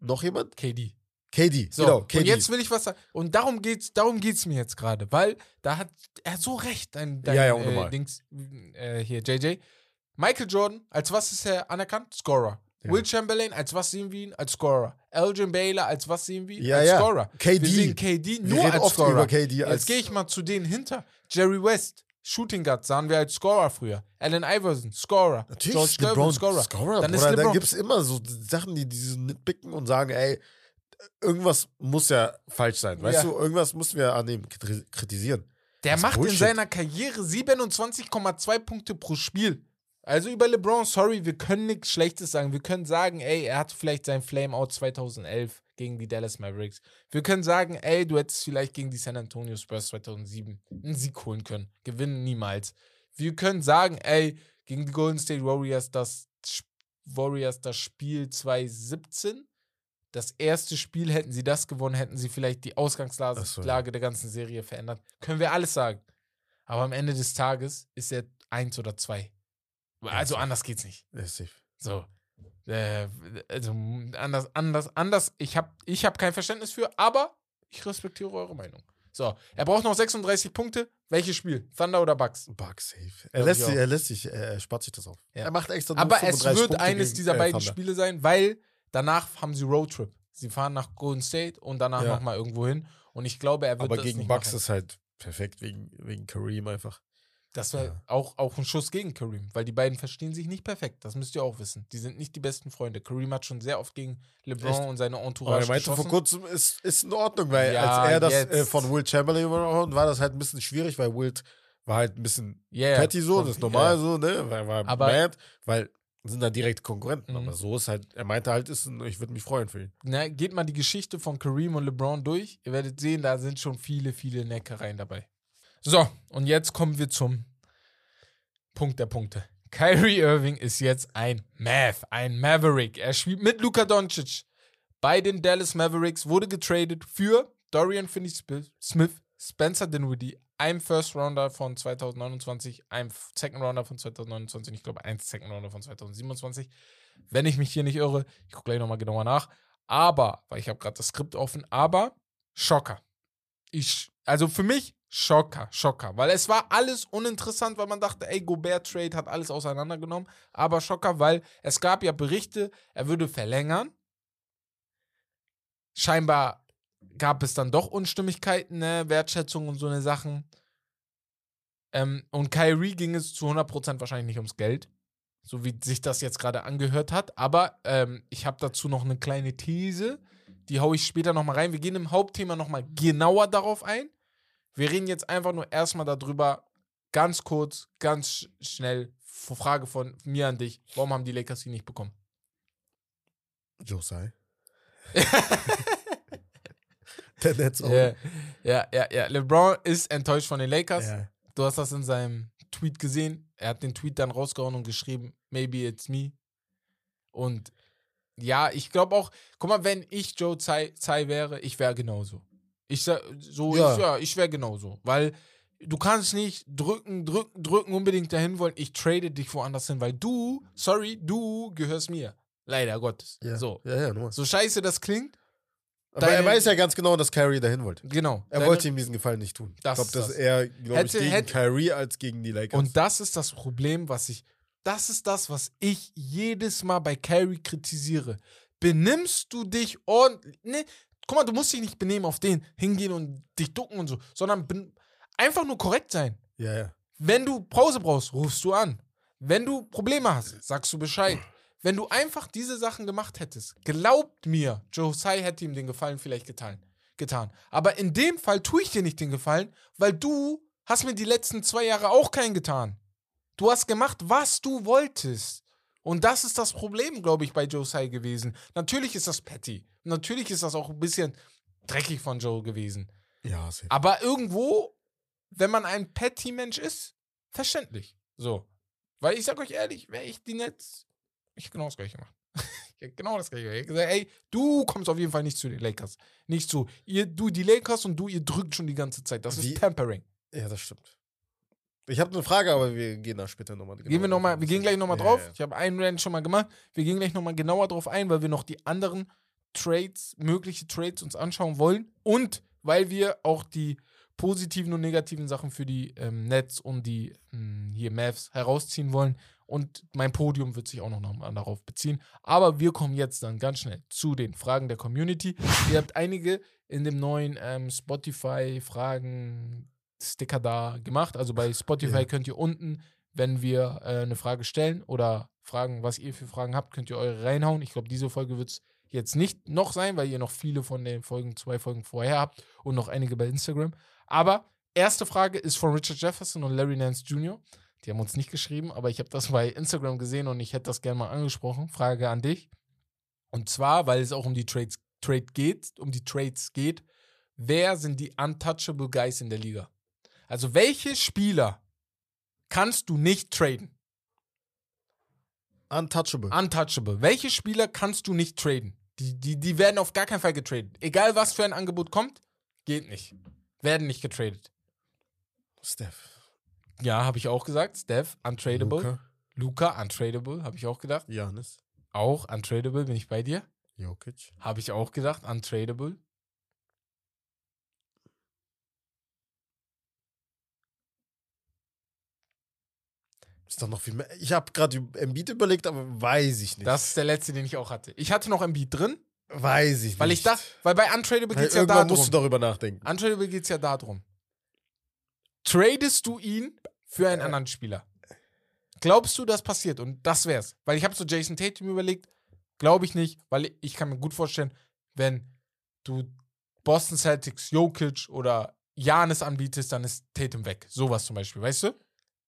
B: noch jemand?
A: KD.
B: KD,
A: So,
B: genau, KD.
A: und jetzt will ich was sagen. Und darum geht's, darum geht's mir jetzt gerade, weil da hat er so recht, dein, dein
B: Ja, ja,
A: äh. Dings, äh, hier, JJ. Michael Jordan, als was ist er anerkannt? Scorer.
B: Ja.
A: Will Chamberlain, als was sehen wir ihn? Als Scorer. Elgin Baylor, als was sehen wir ihn?
B: Ja,
A: als
B: ja.
A: Scorer.
B: KD.
A: Wir sehen KD
B: Wir
A: nur
B: reden
A: als
B: oft
A: Scorer.
B: über KD als
A: Jetzt gehe ich mal zu denen hinter. Jerry West, Shooting Guard, sahen wir als Scorer früher. Allen Iverson, Scorer.
B: Natürlich
A: George
B: ist LeBron
A: Scorer.
B: Scorer.
A: Dann
B: Bruder, da
A: LeBron.
B: gibt es immer so Sachen, die diese nitpicken und sagen, ey, irgendwas muss ja falsch sein. Weißt
A: Ja.
B: du, irgendwas müssen wir an kri- kritisieren.
A: Der
B: Das
A: macht in
B: Bullshit.
A: seiner Karriere 27,2 Punkte pro Spiel. Also über LeBron, sorry, wir können nichts Schlechtes sagen. Wir können sagen, ey, er hat vielleicht sein Flameout 2011 gegen die Dallas Mavericks. Wir können sagen, ey, du hättest vielleicht gegen die San Antonio Spurs 2007 einen Sieg holen können. Gewinnen niemals. Wir können sagen, ey, gegen die Golden State Warriors das, Warriors das Spiel 2017 das erste Spiel, hätten sie das gewonnen, hätten sie vielleicht die Ausgangslage
B: so, ja.
A: Der ganzen Serie verändert. Können wir alles sagen. Aber am Ende des Tages ist er eins oder zwei. Also anders geht's nicht. So. Äh, also anders, anders, anders. Ich habe ich hab kein Verständnis für, aber ich respektiere eure Meinung. So, er braucht noch 36 Punkte. Welches Spiel? Thunder oder Bucks?
B: Buck safe. Er lässt,
A: ich
B: sich, er lässt sich, er spart sich das auf.
A: Ja.
B: Er macht extra
A: Aber es
B: 35
A: wird
B: Punkte
A: eines
B: gegen,
A: dieser
B: äh,
A: beiden
B: Thunder.
A: Spiele sein, weil danach haben sie Roadtrip. Sie fahren nach Golden State und danach
B: Ja.
A: nochmal irgendwo hin. Und ich glaube, er wird
B: Aber gegen Bucks
A: machen.
B: ist halt perfekt, wegen, wegen Kareem einfach.
A: Das wäre
B: Ja.
A: auch, auch ein Schuss gegen Kareem, weil die beiden verstehen sich nicht perfekt. Das müsst ihr auch wissen. Die sind nicht die besten Freunde. Kareem hat schon sehr oft gegen LeBron
B: Echt?
A: und seine
B: Aber
A: Entourage
B: er meinte vor kurzem, ist, ist in Ordnung, weil
A: Ja,
B: als er das äh, von Will Chamberlain übernommen war das halt ein bisschen schwierig, weil Wilt war halt ein bisschen
A: ja.
B: petty so, das ist normal
A: ja.
B: so, ne? War, war
A: Aber-
B: mad, weil sind da direkt Konkurrenten.
A: Mhm.
B: Aber so ist halt, er meinte halt, ist ein, ich würde mich freuen für ihn.
A: Na, geht mal die Geschichte von Kareem und LeBron durch. Ihr werdet sehen, da sind schon viele, viele Neckereien dabei. So, und jetzt kommen wir zum Punkt der Punkte. Kyrie Irving ist jetzt ein Mav, ein Maverick. Er spielt mit Luka Doncic bei den Dallas Mavericks, wurde getradet für Dorian Finney-Smith, Spencer Dinwiddie, ein First Rounder von 2029, ein Second Rounder von 2029, ich glaube ein Second Rounder von 2027. Wenn ich mich hier nicht irre, ich gucke gleich nochmal genauer nach. Aber, weil ich habe gerade das Skript offen, aber Schocker. Ich, also für mich Schocker, Schocker. Weil es war alles uninteressant, weil man dachte, ey, Gobert Trade hat alles auseinandergenommen. Aber Schocker, weil es gab ja Berichte, er würde verlängern. Scheinbar gab es dann doch Unstimmigkeiten, ne? Wertschätzung und so eine Sachen. Ähm, und Kyrie ging es zu 100% wahrscheinlich nicht ums Geld, so wie sich das jetzt gerade angehört hat. Aber ähm, ich habe dazu noch eine kleine These, die haue ich später nochmal rein. Wir gehen im Hauptthema nochmal genauer darauf ein. Wir reden jetzt einfach nur erstmal darüber, ganz kurz, ganz sch- schnell. Frage von mir an dich: Warum haben die Lakers ihn nicht bekommen?
B: Josai. [LAUGHS] Der Netz auch.
A: Ja, ja, ja, ja. LeBron ist enttäuscht von den Lakers.
B: Ja.
A: Du hast das in seinem Tweet gesehen. Er hat den Tweet dann rausgehauen und geschrieben, maybe it's me. Und ja, ich glaube auch, guck mal, wenn ich Joe Tsai, Tsai wäre, ich wäre genauso. Ich sag, so,
B: Ja.
A: ich, ja, ich wäre genauso. Weil du kannst nicht drücken, drücken, drücken, unbedingt dahin wollen. Ich trade dich woanders hin, weil du, sorry, du gehörst mir. Leider Gottes.
B: Ja.
A: So.
B: Ja, ja, nur.
A: So scheiße das klingt,
B: Aber er
A: Deine-
B: weiß ja ganz genau, dass Kyrie dahin wollte.
A: genau.
B: Er
A: Deine-
B: wollte ihm diesen Gefallen nicht tun.
A: Das
B: ich glaube, dass
A: das.
B: er, glaube ich, gegen
A: hätte-
B: Kyrie als gegen die Lakers.
A: Und das ist das Problem, was ich, das ist das, was ich jedes Mal bei Carrie kritisiere. Benimmst du dich ordentlich, ne, guck mal, du musst dich nicht benehmen auf den, hingehen und dich ducken und so, sondern einfach nur korrekt sein.
B: ja, ja.
A: Wenn du Pause brauchst, rufst du an. Wenn du Probleme hast, sagst du Bescheid. Wenn du einfach diese Sachen gemacht hättest, glaubt mir, Josiah hätte ihm den Gefallen vielleicht getan. getan. Aber in dem Fall tue ich dir nicht den Gefallen, weil du hast mir die letzten zwei Jahre auch keinen getan. Du hast gemacht, was du wolltest. Und das ist das Problem, glaube ich, bei Josiah gewesen. Natürlich ist das petty. Natürlich ist das auch ein bisschen dreckig von Joe gewesen.
B: Ja, safe.
A: Aber irgendwo, wenn man ein Petty-Mensch ist, verständlich. So. Weil ich sag euch ehrlich, wäre ich die Nets, ich hätte genau das gleiche gemacht. [LAUGHS] ich hätte genau das gleiche gemacht. Ich hätte gesagt, ey, du kommst auf jeden Fall nicht zu den Lakers. Nicht zu. Ihr, du, die Lakers und du, ihr drückt schon die ganze Zeit. Das
B: Wie-
A: ist Tampering.
B: Ja, das stimmt. Ich habe eine Frage, aber wir gehen da später nochmal.
A: gehen wir noch mal, wir gehen gleich nochmal
B: Ja,
A: drauf.
B: ja.
A: Ich habe einen Rand schon mal gemacht. Wir gehen gleich nochmal genauer drauf ein, weil wir noch die anderen Trades, mögliche Trades uns anschauen wollen und weil wir auch die positiven und negativen Sachen für die ähm, Nets und die mh, hier Mavs herausziehen wollen. Und mein Podium wird sich auch noch mal darauf beziehen. Aber wir kommen jetzt dann ganz schnell zu den Fragen der Community. Ihr habt einige in dem neuen ähm, Spotify-Fragen-Sticker da gemacht. Also bei Spotify
B: Ja.
A: könnt ihr unten, wenn wir äh, eine Frage stellen oder fragen, was ihr für Fragen habt, könnt ihr eure reinhauen. Ich glaube, diese Folge wird es jetzt nicht noch sein, weil ihr noch viele von den Folgen, zwei Folgen vorher habt und noch einige bei Instagram. Aber erste Frage ist von Richard Jefferson und Larry Nance Jr. Die haben uns nicht geschrieben, aber ich habe das bei Instagram gesehen und ich hätte das gerne mal angesprochen. Frage an dich. Und zwar, weil es auch um die Trades Trade geht, um die Trades geht. Wer sind die untouchable Guys in der Liga? Also welche Spieler kannst du nicht traden?
B: Untouchable.
A: Untouchable. Welche Spieler kannst du nicht traden? Die, die, die werden auf gar keinen Fall getradet. Egal was für ein Angebot kommt, geht nicht. Werden nicht getradet.
B: Steph.
A: Ja, habe ich auch gesagt. Steph, untradable.
B: Luka.
A: Luca, untradable, habe ich auch gedacht.
B: Janis.
A: Auch untradable, bin ich bei dir.
B: Jokic.
A: Habe ich auch gedacht, untradable.
B: Ist doch noch viel mehr. Ich habe gerade Embiid überlegt, aber weiß ich nicht.
A: Das ist der letzte, den ich auch hatte. Ich hatte noch Beat drin,
B: weiß ich
A: weil
B: nicht.
A: ich dachte, weil bei untradable
B: Weil
A: geht es ja
B: irgendwann musst du
A: darum.
B: darüber nachdenken.
A: Untradable geht es ja darum. Tradest du ihn für einen
B: Äh.
A: anderen Spieler? Glaubst du, das passiert? Und das wär's. Weil ich habe so Jason Tatum überlegt. Glaube ich nicht, weil ich kann mir gut vorstellen, wenn du Boston Celtics, Jokic oder Janis anbietest, dann ist Tatum weg. Sowas zum Beispiel, weißt du?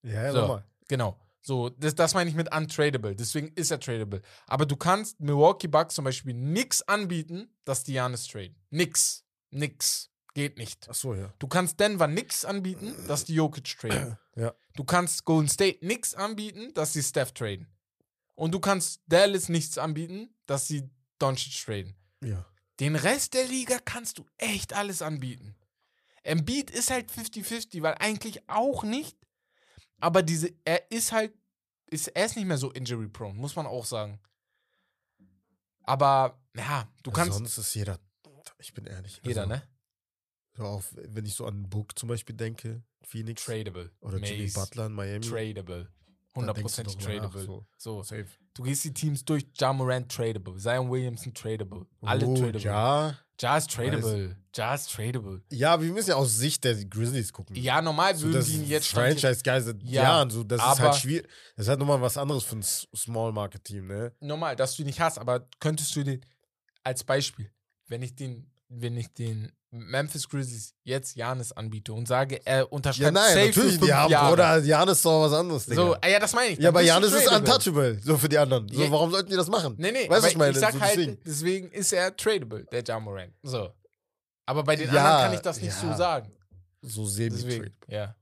B: Ja, ja,
A: So.
B: nochmal.
A: Genau. So, das, das meine ich mit untradable. Deswegen ist er tradable. Aber du kannst Milwaukee Bucks zum Beispiel nix anbieten, dass die Janis traden. Nix. Nix. Geht nicht.
B: Ach so, ja.
A: Du kannst Denver nix anbieten, dass die Jokic traden. [CLEARS THROAT]
B: Ja.
A: Du kannst Golden State nix anbieten, dass die Steph traden. Und du kannst Dallas nichts anbieten, dass sie Doncic traden.
B: Ja.
A: Den Rest der Liga kannst du echt alles anbieten. Embiid ist halt 50-50, weil eigentlich auch nicht. Aber diese, er ist halt, ist, er ist nicht mehr so injury-prone, muss man auch sagen. Aber, ja, du kannst.
B: Sonst ist jeder. Ich bin ehrlich.
A: jeder,
B: also,
A: ne?
B: So auch, wenn ich so an Book zum Beispiel denke, Phoenix.
A: Tradable.
B: oder Jimmy
A: Mace,
B: Butler in Miami.
A: Tradable.
B: Da denkst du
A: 100%
B: doch mal nach,
A: tradable.
B: So.
A: So,
B: Safe.
A: du gehst die Teams durch. Ja Morant tradable. Zion Williamson tradable. Alle
B: oh,
A: tradable.
B: Ja.
A: Ja ist tradable. Ja ist tradable.
B: Ja, wir müssen ja aus Sicht der Grizzlies gucken.
A: Ja, normal
B: so,
A: würden die ihn jetzt Stand jetzt-
B: Franchise-Guy seit
A: Ja,
B: Jahren. So, das ist halt schwierig. Das ist halt nochmal was anderes für ein Small-Market-Team, ne?
A: normal, dass du ihn nicht hast, aber könntest du den als Beispiel, wenn ich den, wenn ich den Memphis Grizzlies jetzt Janis anbiete und sage, er
B: Ja,
A: unterschreibt
B: nein,
A: safe
B: natürlich. Die haben,
A: Jahre.
B: oder Janis ist doch was anderes, Digga.
A: so, ja, das meine ich.
B: ja, aber Janis ist untouchable. So für die anderen. So,
A: Ja.
B: warum sollten die das machen?
A: Nee, nee,
B: Weißt was ich meine?
A: ich sag
B: So
A: halt,
B: deswegen.
A: deswegen ist er tradable, der Jamorant. So. Aber bei den
B: Ja,
A: anderen kann ich das nicht
B: ja.
A: so sagen.
B: So semi
A: Deswegen, ja.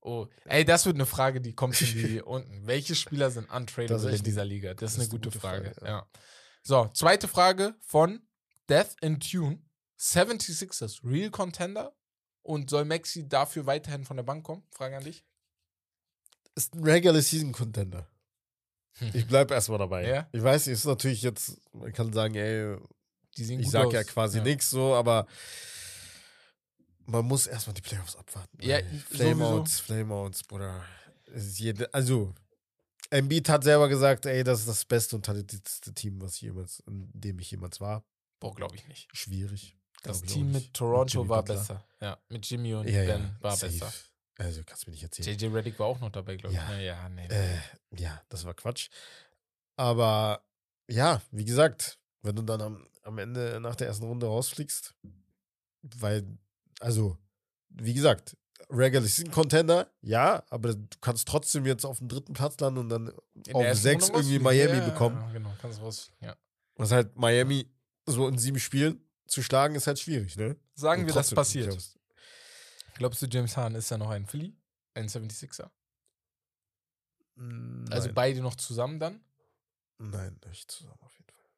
A: Oh, ey, das wird eine Frage, die kommt in die [LAUGHS] unten. Welche Spieler sind
B: Das
A: untradable in dieser Liga? Das, ist eine gute, Frage.
B: Frage,
A: ja.
B: ja.
A: So, zweite Frage von Death in Tune. 76ers, Real Contender? Und soll Maxi dafür weiterhin von der Bank kommen? Frage an dich.
B: Ist ein Regular Season Contender. [LAUGHS] Ich bleib erstmal dabei.
A: Ja?
B: Ich weiß, ist natürlich jetzt, man kann sagen, ey, ich sag
A: aus.
B: ja quasi
A: Ja.
B: nichts so, aber man muss erstmal die Playoffs abwarten.
A: Ja.
B: Flameouts, Flameouts, Bruder. Jede, also, Embiid hat selber gesagt, ey, das ist das beste und talentierteste Team, was ich jemals, in dem ich jemals war.
A: Boah, glaube ich nicht.
B: Schwierig.
A: Das Team mit. Toronto
B: Jimmy
A: war
B: Butler.
A: besser. Ja, mit Jimmy und
B: Ja,
A: Ben
B: ja,
A: war
B: safe.
A: besser.
B: Also, kannst du mir nicht erzählen.
A: JJ Reddick war auch noch dabei, glaube ich.
B: Ja.
A: Ja, ja, nee.
B: Äh, ja, das war Quatsch. Aber ja, wie gesagt, wenn du dann am, am Ende nach der ersten Runde rausfliegst, weil, also, wie gesagt, Regular Season Contender, ja, aber du kannst trotzdem jetzt auf dem dritten Platz landen und dann
A: In
B: auf sechs irgendwie. Miami
A: ja,
B: bekommen.
A: Ja, genau, kannst rausfliegen, ja.
B: Was halt Miami so in sieben Spielen zu schlagen, ist halt schwierig, ne?
A: Sagen
B: Und
A: wir, das passiert. Glaubst du, James Harden ist ja noch ein Philly? Ein 76er?
B: Nein,
A: Also beide noch zusammen dann?
B: nein, nicht zusammen auf jeden Fall.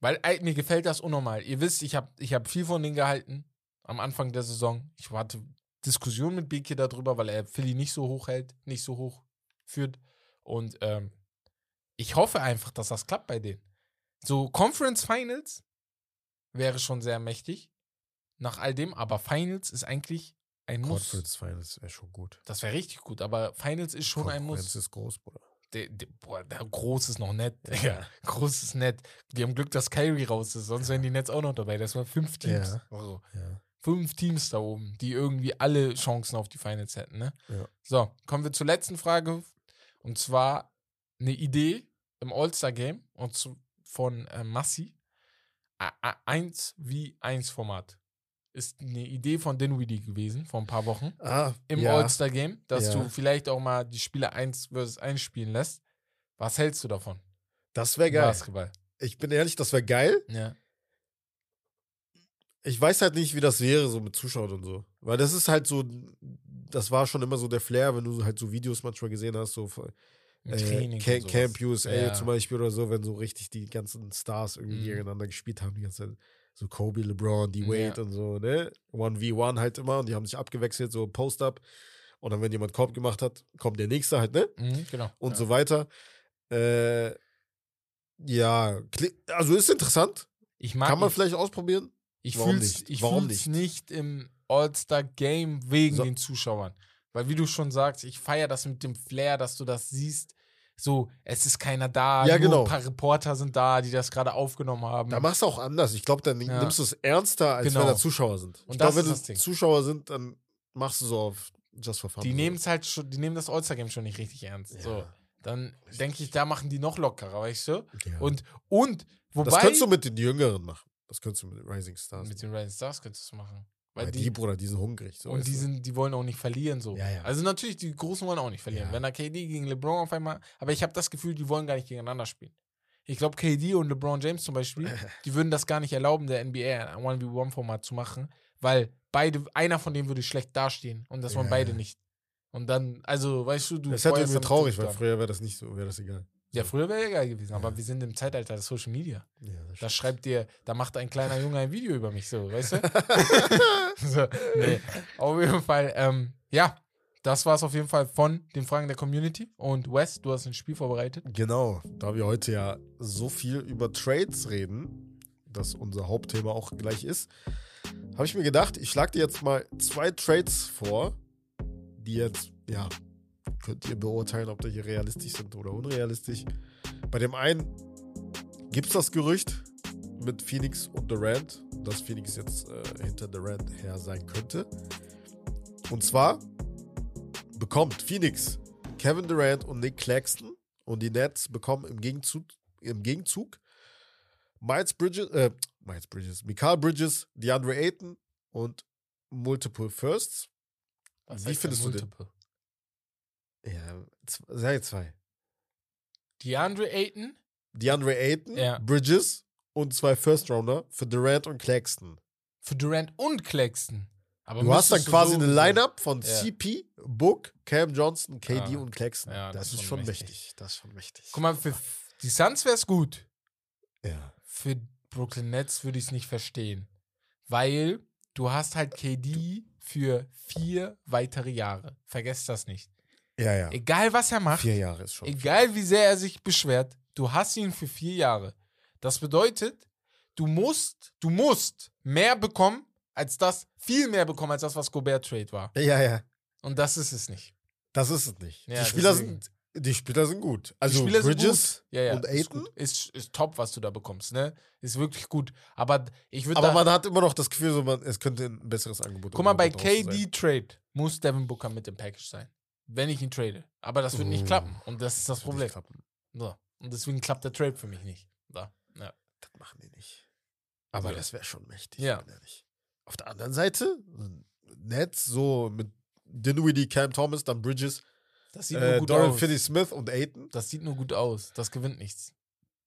A: Weil ey, mir gefällt das unnormal. Ihr wisst, ich habe ich hab viel von denen gehalten am Anfang der Saison. Ich hatte Diskussionen mit Beke darüber, weil er Philly nicht so hoch hält, nicht so hoch führt. Und ähm, ich hoffe einfach, dass das klappt bei denen. So Conference Finals wäre schon sehr mächtig. Nach all dem, aber Finals ist eigentlich ein Muss.
B: Conference Finals wäre schon gut.
A: Das wäre richtig gut, aber Finals ist schon ein Muss.
B: ist groß, Bruder.
A: Der, der, boah, der groß ist noch nett. Ja. Groß ist nett. Die haben Glück, dass Kyrie raus ist, sonst wären die Nets auch noch dabei. Das waren fünf Teams.
B: Ja.
A: Also,
B: Ja.
A: fünf Teams da oben, die irgendwie alle Chancen auf die Finals hätten. Ne?
B: Ja.
A: So, kommen wir zur letzten Frage. Und zwar eine Idee im All-Star-Game und zu, von äh, Massi. 1 wie 1 Format. Ist eine Idee von Dinwiddie gewesen, vor ein paar Wochen.
B: Ah,
A: Im
B: ja.
A: All-Star-Game, dass
B: Ja.
A: du vielleicht auch mal die Spiele 1 versus 1 spielen lässt. Was hältst du davon?
B: Das wäre geil.
A: Basketball.
B: Ich bin ehrlich, das wäre geil.
A: Ja.
B: Ich weiß halt nicht, wie das wäre, so mit Zuschauern und so. Weil das ist halt so, das war schon immer so der Flair, wenn du halt so Videos manchmal gesehen hast, so äh,
A: Training.
B: Ca-
A: und sowas.
B: Camp USA
A: Ja.
B: zum Beispiel oder so, wenn so richtig die ganzen Stars irgendwie
A: Mhm.
B: gegeneinander gespielt haben, die ganze Zeit. So Kobe, LeBron, D. Wade
A: Ja.
B: und so, ne? 1v1 halt immer und die haben sich abgewechselt, so Post-Up. Und dann, wenn jemand Korb gemacht hat, kommt der nächste halt, ne?
A: Mhm, genau.
B: Und
A: ja.
B: so weiter. Äh, ja, also ist interessant.
A: Ich mag
B: Kann man
A: ich-
B: vielleicht ausprobieren?
A: Ich
B: nicht? Warum
A: fühl's
B: nicht?
A: nicht im All-Star-Game wegen
B: So.
A: den Zuschauern. Weil, wie du schon sagst, ich feiere das mit dem Flair, dass du das siehst. So, es ist keiner da,
B: Ja,
A: nur
B: genau.
A: ein paar Reporter sind da, die das gerade aufgenommen haben.
B: Da machst du auch anders. Ich glaube, dann
A: Ja.
B: nimmst du es ernster, als
A: Genau.
B: wenn da Zuschauer sind.
A: Und
B: ich glaube, wenn
A: das.
B: Zuschauer sind, dann machst du so auf Just for Fun.
A: die nehmen es halt schon, die nehmen das All-Star-Game schon nicht richtig ernst.
B: Ja.
A: So, dann denke ich, da machen die noch lockerer, weißt du? Und, und, wobei.
B: das könntest du mit den Jüngeren machen. Das könntest du mit den Rising Stars.
A: mit den Rising Stars könntest du machen.
B: Weil die,
A: die,
B: Bruder, die sind hungrig. So
A: und die sind, die wollen auch nicht verlieren so.
B: Ja, ja.
A: Also natürlich, die Großen wollen auch nicht verlieren. Wenn da KD gegen LeBron auf einmal, aber ich habe das Gefühl, die wollen gar nicht gegeneinander spielen. Ich glaube, KD und LeBron James zum Beispiel, [LAUGHS] die würden das gar nicht erlauben, der NBA ein 1v1-Format zu machen, weil beide, einer von denen würde schlecht dastehen und das wollen
B: Ja.
A: beide nicht. Und dann, also, weißt du, du.
B: Das ist halt
A: feuerst
B: irgendwie traurig, weil früher wäre das nicht so, wäre das egal.
A: Ja, früher wäre ja geil gewesen, aber
B: Ja.
A: wir sind im Zeitalter der Social Media.
B: Ja, das
A: Da schreibt dir, da macht ein kleiner Junge ein Video über mich, so, weißt du? [LAUGHS] [LAUGHS] so, nee, auf jeden Fall, ähm, ja, das war es auf jeden Fall von den Fragen der Community. Und Wes, du hast ein Spiel vorbereitet.
B: Genau, da wir heute ja so viel über Trades reden, das unser Hauptthema auch gleich ist, habe ich mir gedacht, ich schlage dir jetzt mal zwei Trades vor, die jetzt, ja, könnt ihr beurteilen, ob die hier realistisch sind oder unrealistisch. Bei dem einen gibt es das Gerücht mit Phoenix und Durant, dass Phoenix jetzt äh, hinter Durant her sein könnte. Und zwar bekommt Phoenix Kevin Durant und Nick Claxton und die Nets bekommen im Gegenzug, im Gegenzug Miles Bridges, äh, Miles Bridges, Mikael Bridges, DeAndre Ayton und Multiple Firsts.
A: Was
B: Wie findest du den? Ja, sei zwei.
A: DeAndre Ayton?
B: DeAndre Ayton,
A: Ja.
B: Bridges und zwei First Rounder für Durant und Claxton.
A: Für Durant und Claxton. Aber
B: Du hast dann quasi
A: so-
B: eine Lineup von
A: Ja.
B: CP, Book, Cam Johnson, KD
A: Ja.
B: und Claxton.
A: Ja,
B: das, ist schon mächtig. Das ist schon mächtig.
A: Guck mal, für die Suns wäre es gut.
B: Ja.
A: Für Brooklyn Nets würde ich es nicht verstehen. Weil du hast halt KD für vier weitere Jahre. Vergesst das nicht.
B: Ja, ja.
A: Egal was er macht,
B: Vier Jahre ist schon.
A: egal wie sehr er sich beschwert, du hast ihn für vier Jahre. Das bedeutet, du musst, du musst mehr bekommen als das, viel mehr bekommen als das, was Gobert Trade war.
B: Ja, ja.
A: Und das ist es nicht.
B: Das ist es nicht.
A: Ja,
B: die, Spieler
A: deswegen.
B: sind, die Spieler sind gut. Also Bridges
A: gut. Ja, ja,
B: und
A: ist,
B: Ayton.
A: gut. Ist, ist top, was du da bekommst, ne? Ist wirklich gut. Aber ich würde
B: Aber man hat immer noch das Gefühl, so man, es könnte ein besseres Angebot
A: guck mal, bei KD
B: sein.
A: Trade muss Devin Booker mit dem Package sein. Wenn ich ihn trade. Aber das wird nicht
B: Oh.
A: klappen. Und das ist das
B: Das
A: Problem. So. Und deswegen klappt der Trade für mich nicht. So. Ja.
B: Das machen die nicht. Aber
A: Ja.
B: das wäre schon mächtig.
A: Ja.
B: Auf der anderen Seite, Nets, so mit Dinwiddie, Cam Thomas, dann Bridges,
A: Das sieht nur
B: äh,
A: gut
B: Dorian
A: aus.
B: Finney-Smith und Ayton.
A: Das sieht nur gut aus. Das gewinnt nichts.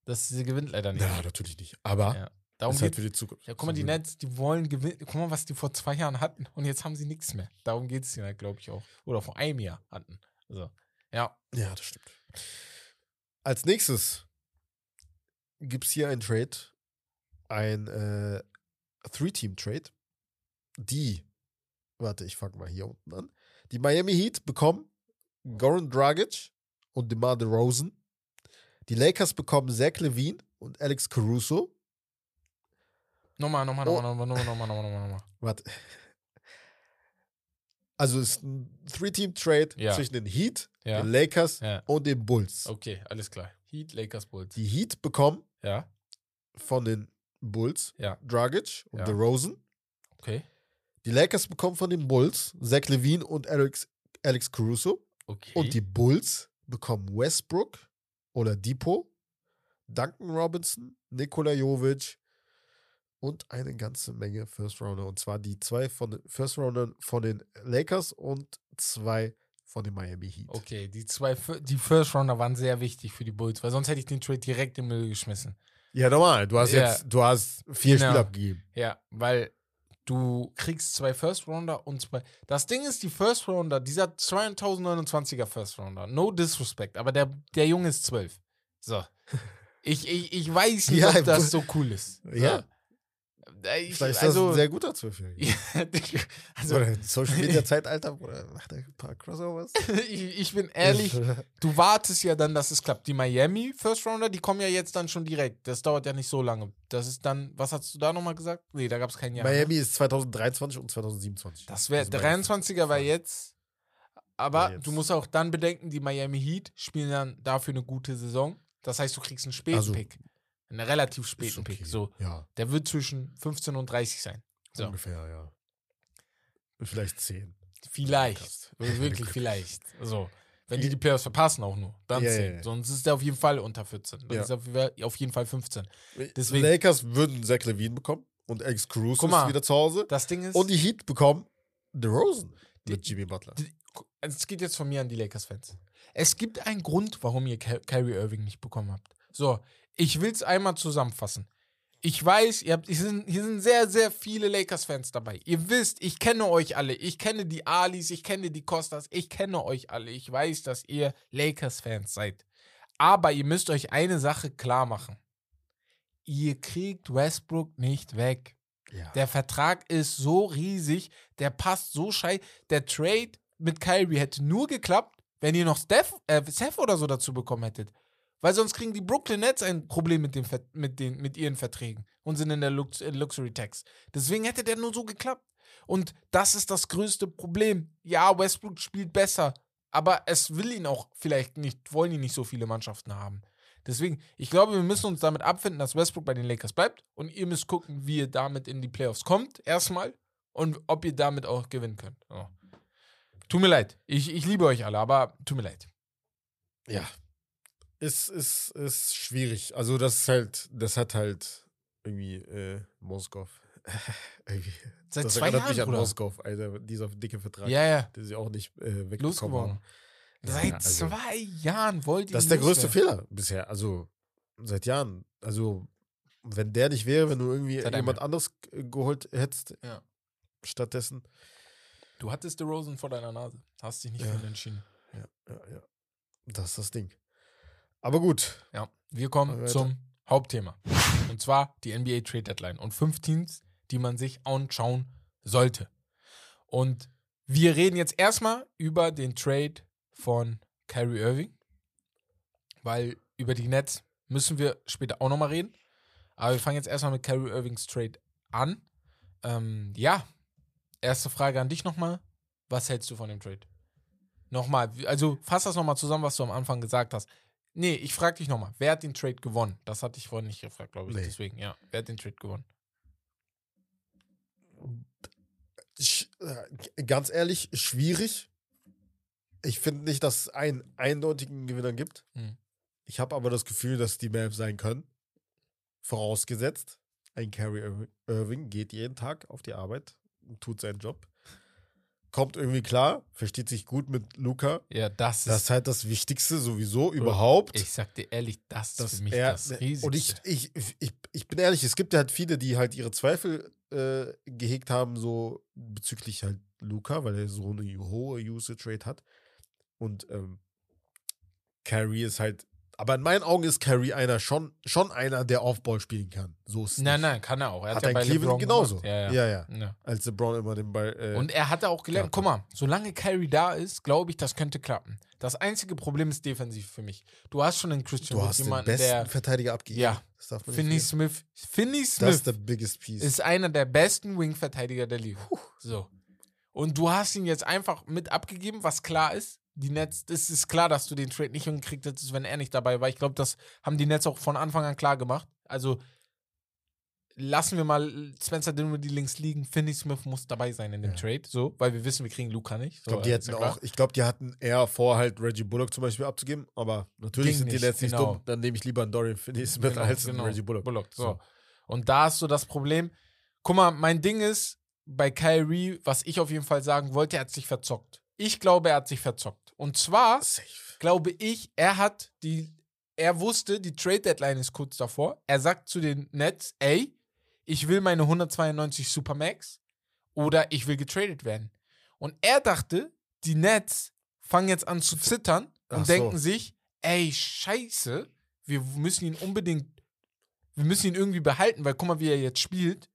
A: Das gewinnt leider nicht.
B: Ja, natürlich nicht. Aber
A: Ja. Darum
B: halt
A: geht
B: für die Zukunft.
A: Ja, guck mal, die Nets, die wollen gewinnen. Guck mal, was die vor zwei Jahren hatten. Und jetzt haben sie nichts mehr. Darum geht es ihnen halt, glaube ich, auch. Oder vor einem Jahr hatten. So. Ja.
B: Ja, das stimmt. Als nächstes gibt es hier ein Trade, ein äh, Three-Team-Trade. Die, warte, ich fange mal hier unten an. Die Miami Heat bekommen Goran Dragic und DeMar DeRozan. Die Lakers bekommen Zach Levine und Alex Caruso.
A: Nochmal, nochmal,
B: Oh.
A: nochmal, nochmal, nochmal, nochmal, nochmal, nochmal.
B: Warte. Also es ist ein Three-Team-Trade
A: Ja.
B: zwischen den Heat,
A: Ja.
B: den Lakers
A: Ja.
B: und den Bulls.
A: Okay, alles klar. Heat, Lakers, Bulls.
B: Die Heat bekommen
A: Ja,
B: von den Bulls
A: ja,
B: Dragic und
A: Ja.
B: DeRozan.
A: okay.
B: Die Lakers bekommen von den Bulls Zach Levine und Alex, Alex Caruso.
A: Okay.
B: Und die Bulls bekommen Westbrook oder Depot, Duncan Robinson, Nikola Jovic und eine ganze Menge First Rounder. Und zwar die zwei von den First Roundern von den Lakers und zwei von den Miami Heat.
A: Okay, die zwei, die First Rounder waren sehr wichtig für die Bulls, weil sonst hätte ich den Trade direkt in den Müll geschmissen.
B: Ja, normal. Du hast
A: Ja.
B: jetzt, du hast vier
A: Genau.
B: Spiele abgegeben.
A: Ja, weil du kriegst zwei First Rounder und zwei. Das Ding ist, die First Rounder, dieser 2029er First Rounder, no disrespect, aber der, der Junge ist zwölf. So. [LAUGHS] Ich, ich, ich weiß nicht,
B: Ja,
A: ob das so cool ist. So.
B: Ja.
A: Ich,
B: Vielleicht ist das
A: also,
B: ein sehr guter Zwölfjähriger. [LAUGHS]
A: also
B: Oder Social Media Zeitalter, [LAUGHS] Bruder, macht er ein paar Crossovers. [LAUGHS]
A: ich, ich bin ehrlich, du wartest ja dann, dass es klappt. Die Miami First Rounder, die kommen ja jetzt dann schon direkt. Das dauert ja nicht so lange. Das ist dann, was hast du da nochmal gesagt? Nee, da gab es kein Jahr. ne?
B: Miami ist 2023 und 2027.
A: Das wäre,
B: Also meine
A: 23er war jetzt. Aber
B: jetzt.
A: du musst auch dann bedenken, die Miami Heat spielen dann dafür eine gute Saison. Das heißt, du kriegst einen späten
B: Also,
A: Pick. Einen relativ späten
B: okay.
A: Pick. So,
B: Ja,
A: der wird zwischen 15 und 30 sein. So.
B: ungefähr, ja. Vielleicht 10.
A: Vielleicht. Wirklich [LAUGHS] vielleicht. So. Wenn die die Playoffs verpassen auch nur, dann
B: ja,
A: 10.
B: ja.
A: Sonst ist der auf jeden Fall unter 14. Dann
B: Ja.
A: ist er auf jeden Fall- auf jeden Fall 15.
B: Die
A: Deswegen-
B: Lakers würden Zach Levine bekommen und Alex
A: Guck mal.
B: ist wieder zu Hause.
A: Das Ding ist,
B: Und die Heat bekommen DeRozan
A: Die-
B: mit Jimmy Butler.
A: es geht jetzt von mir an die Lakers-Fans. Es gibt einen Grund, warum ihr Ky- Kyrie Irving nicht bekommen habt. So, ich will es einmal zusammenfassen. Ich weiß, ihr habt, hier, sind, hier sind sehr, sehr viele Lakers-Fans dabei. Ihr wisst, ich kenne euch alle. Ich kenne die Alis, ich kenne die Costas, ich kenne euch alle. Ich weiß, dass ihr Lakers-Fans seid. Aber ihr müsst euch eine Sache klar machen. Ihr kriegt Westbrook nicht weg.
B: ja.
A: Der Vertrag ist so riesig, der passt so scheiße. Der Trade mit Kyrie hätte nur geklappt, wenn ihr noch Steph, äh, Seth oder so dazu bekommen hättet. Weil sonst kriegen die Brooklyn Nets ein Problem mit, dem, mit, den, mit ihren Verträgen und sind in der Lux äh, Luxury Tax. Deswegen hätte der nur so geklappt. Und das ist das größte Problem. Ja, Westbrook spielt besser, aber es will ihn auch vielleicht nicht, wollen ihn nicht so viele Mannschaften haben. Deswegen, ich glaube, wir müssen uns damit abfinden, dass Westbrook bei den Lakers bleibt und ihr müsst gucken, wie ihr damit in die Playoffs kommt, erstmal, und ob ihr damit auch gewinnen könnt. Oh. Tut mir leid. Ich, ich liebe euch alle, aber tut mir leid.
B: ja. Ist, ist, ist schwierig. Also, das ist halt, das hat halt irgendwie äh, [LAUGHS] irgendwie.
A: Seit
B: das
A: zwei
B: erinnert
A: Jahren,
B: mich an
A: Bruder.
B: Alter, dieser dicke Vertrag,
A: Ja, ja.
B: den sie auch nicht äh, wegbekommen haben.
A: Seit
B: Ja, also-
A: zwei Jahren wollt ihr
B: Das ist der größte
A: loswerden.
B: Fehler bisher. Also seit Jahren. Also wenn der nicht wäre, wenn du irgendwie
A: Seit
B: jemand anderes g- geholt hättest,
A: Ja.
B: stattdessen.
A: Du hattest The Rosen vor deiner Nase. Hast dich nicht
B: Ja.
A: für ihn entschieden.
B: Ja, ja, ja. Das ist das Ding. Aber gut.
A: Ja. Wir kommen
B: wir
A: zum Hauptthema. Und zwar die NBA Trade Deadline. Und fünf Teams, die man sich anschauen sollte. Und wir reden jetzt erstmal über den Trade von Kyrie Irving. Weil über die Nets müssen wir später auch nochmal reden. Aber wir fangen jetzt erstmal mit Kyrie Irvings Trade an. Ähm, ja, erste Frage an dich nochmal. Was hältst du von dem Trade? Nochmal, also fass das nochmal zusammen, was du am Anfang gesagt hast. Nee, ich frage dich nochmal. Wer hat den Trade gewonnen? Das hatte ich vorhin nicht gefragt, glaube ich.
B: Nee.
A: Deswegen, ja. Wer hat den Trade gewonnen?
B: Sch äh, ganz ehrlich, schwierig. Ich finde nicht, dass es einen eindeutigen Gewinner gibt.
A: Hm.
B: Ich habe aber das Gefühl, dass die Mavs sein können. Vorausgesetzt, ein Ir- Irving geht jeden Tag auf die Arbeit, tut seinen Job, kommt irgendwie klar, versteht sich gut mit Luca.
A: Ja, das ist.
B: Das ist halt das Wichtigste sowieso überhaupt.
A: ich sag dir ehrlich, das ist für mich
B: er-
A: das Riesigste.
B: Und ich, ich, ich, ich bin ehrlich, es gibt ja halt viele, die halt ihre Zweifel äh, gehegt haben, so bezüglich halt Luca, weil er so eine hohe Usage Rate hat. Und ähm, Kyrie ist halt Aber in meinen Augen ist Kyrie einer schon, schon einer, der Offball spielen kann. So ist es
A: Nein,
B: nicht.
A: nein, kann er auch. Er
B: Hat
A: ja
B: er
A: bei
B: Cleveland
A: LeBron
B: genauso.
A: Ja, ja.
B: ja, ja.
A: ja.
B: Als LeBron immer den Ball. Äh,
A: Und er hatte auch gelernt, guck mal, solange Kyrie da ist, glaube ich, das könnte klappen. Das einzige Problem ist defensiv für mich. Du hast schon einen Christian
B: du hast den
A: jemanden,
B: besten
A: der
B: Verteidiger abgegeben.
A: Ja.
B: Das
A: Finney. Smith, Finney
B: Das
A: Smith
B: ist der biggest piece.
A: ist einer der besten Wing-Verteidiger der Liga. So. Und du hast ihn jetzt einfach mit abgegeben, was klar ist. Die Nets, es ist klar, dass du den Trade nicht hingekriegt hättest, wenn er nicht dabei war. Ich glaube, das haben die Nets auch von Anfang an klar gemacht. Also lassen wir mal Spencer Dinwiddie links liegen. Finney Smith muss dabei sein in dem
B: Ja.
A: Trade, so, weil wir wissen, wir kriegen Luca nicht.
B: ich glaube, die
A: äh,
B: hätten
A: ist ja
B: auch, ich glaube, die hatten eher vor, halt Reggie Bullock zum Beispiel abzugeben, aber natürlich
A: Ging
B: sind die
A: nicht,
B: Nets nicht
A: genau.
B: dumm. Dann nehme ich lieber einen Dorian Finney-Smith
A: Genau,
B: als
A: genau.
B: Reggie Bullock.
A: Bullock. So.
B: So.
A: Und da hast du das Problem. Guck mal, mein Ding ist, bei Kyrie, was ich auf jeden Fall sagen wollte, er hat sich verzockt. Ich glaube, er hat sich verzockt. Und zwar
B: Safe.
A: glaube ich, er hat die, er wusste, die Trade Deadline ist kurz davor. Er sagt zu den Nets, ey, ich will meine 192 Supermax oder ich will getradet werden. Und er dachte, die Nets fangen jetzt an zu zittern und
B: Ach so.
A: denken sich, ey, scheiße, wir müssen ihn unbedingt, wir müssen ihn irgendwie behalten, weil guck mal, wie er jetzt spielt.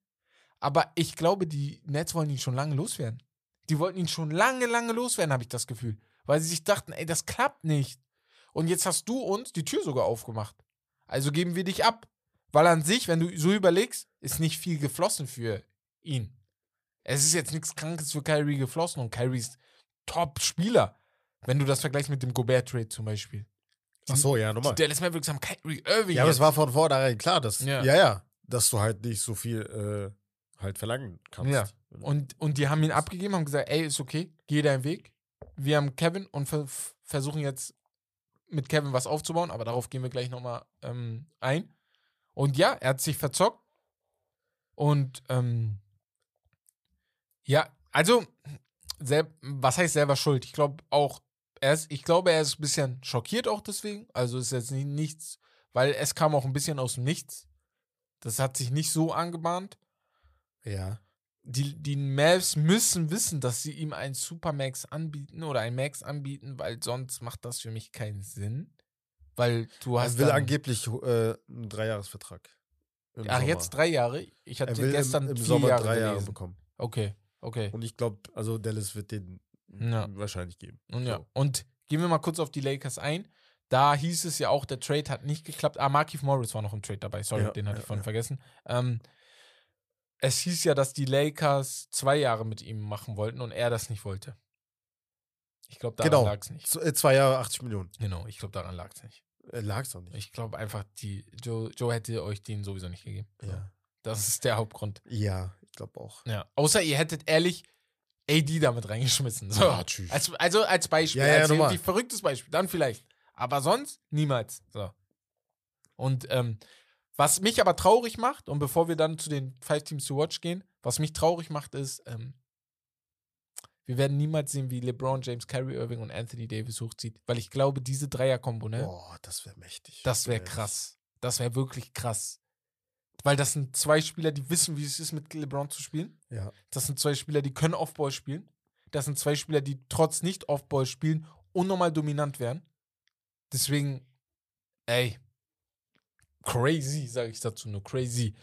A: Aber ich glaube, die Nets wollen ihn schon lange loswerden. Die wollten ihn schon lange, lange loswerden, habe ich das Gefühl. Weil sie sich dachten, ey, das klappt nicht. Und jetzt hast du uns die Tür sogar aufgemacht. Also geben wir dich ab. Weil an sich, wenn du so überlegst, ist nicht viel geflossen für ihn. Es ist jetzt nichts Krankes für Kyrie geflossen und Kyrie ist Top-Spieler. Wenn du das vergleichst mit dem Gobert-Trade zum Beispiel.
B: Ach so, ja,
A: Die
B: nochmal.
A: Dallas Mavericks haben Kyrie Irving.
B: Ja, aber es war von vornherein klar, dass,
A: Ja.
B: ja. ja, dass du halt nicht so viel äh, halt verlangen kannst.
A: Ja. Und, und die haben ihn abgegeben, haben gesagt, ey, ist okay, geh deinen Weg. Wir haben Kevin und ver versuchen jetzt mit Kevin was aufzubauen, aber darauf gehen wir gleich nochmal ähm, ein. Und ja, er hat sich verzockt. Und ähm, ja, also, was heißt selber schuld? Ich glaube auch, er ist, ich glaube, er ist ein bisschen schockiert auch deswegen. Also ist jetzt nie, nichts, weil es kam auch ein bisschen aus dem Nichts. Das hat sich nicht so angebahnt
B: Ja.
A: Die, die Mavs müssen wissen, dass sie ihm einen Supermax anbieten oder einen Max anbieten, weil sonst macht das für mich keinen Sinn. Weil du hast.
B: Er will angeblich äh, einen Dreijahresvertrag.
A: Ach,
B: Sommer.
A: jetzt drei Jahre? Ich hatte
B: Er
A: gestern
B: im, im
A: vier
B: Sommer
A: Jahre
B: drei Jahre
A: gelesen.
B: bekommen.
A: Okay, okay.
B: Und ich glaube, also Dallas wird den
A: Ja.
B: wahrscheinlich geben.
A: Und, ja.
B: So.
A: und gehen wir mal kurz auf die Lakers ein. Da hieß es ja auch, der Trade hat nicht geklappt. Ah, Markif Morris war noch im Trade dabei. Sorry,
B: Ja,
A: den hatte ich vorhin vergessen. Ähm, es hieß ja, dass die Lakers zwei Jahre mit ihm machen wollten und er das nicht wollte. Ich glaube, daran
B: Genau.
A: lag es nicht.
B: Z- äh, Zwei Jahre, 80 Millionen.
A: Genau, ich glaube, daran lag es nicht.
B: Äh, Lag es auch nicht.
A: Ich glaube einfach, die Joe, Joe hätte euch den sowieso nicht gegeben.
B: ja.
A: Das ist der Hauptgrund.
B: Ja, ich glaube auch.
A: Ja. Außer ihr hättet ehrlich AD damit reingeschmissen. So.
B: Ah, tschüss.
A: Als, also als Beispiel.
B: Ja, ja,
A: als
B: normal.
A: irgendwie verrücktes Beispiel. Dann vielleicht. Aber sonst niemals. So. Und ähm, was mich aber traurig macht, und bevor wir dann zu den Five Teams to Watch gehen, was mich traurig macht, ist, ähm, wir werden niemals sehen, wie LeBron James, Kyrie Irving und Anthony Davis hochzieht. Weil ich glaube, diese Dreier-Kombo, ne?
B: Boah, das wäre mächtig.
A: Das wäre krass. Das wäre wirklich krass. Weil das sind zwei Spieler, die wissen, wie es ist, mit LeBron zu spielen.
B: Ja.
A: Das sind zwei Spieler, die können Offball spielen. Das sind zwei Spieler, die trotz nicht Offball spielen, unnormal dominant werden. Deswegen, ey, crazy, sage ich dazu nur, crazy.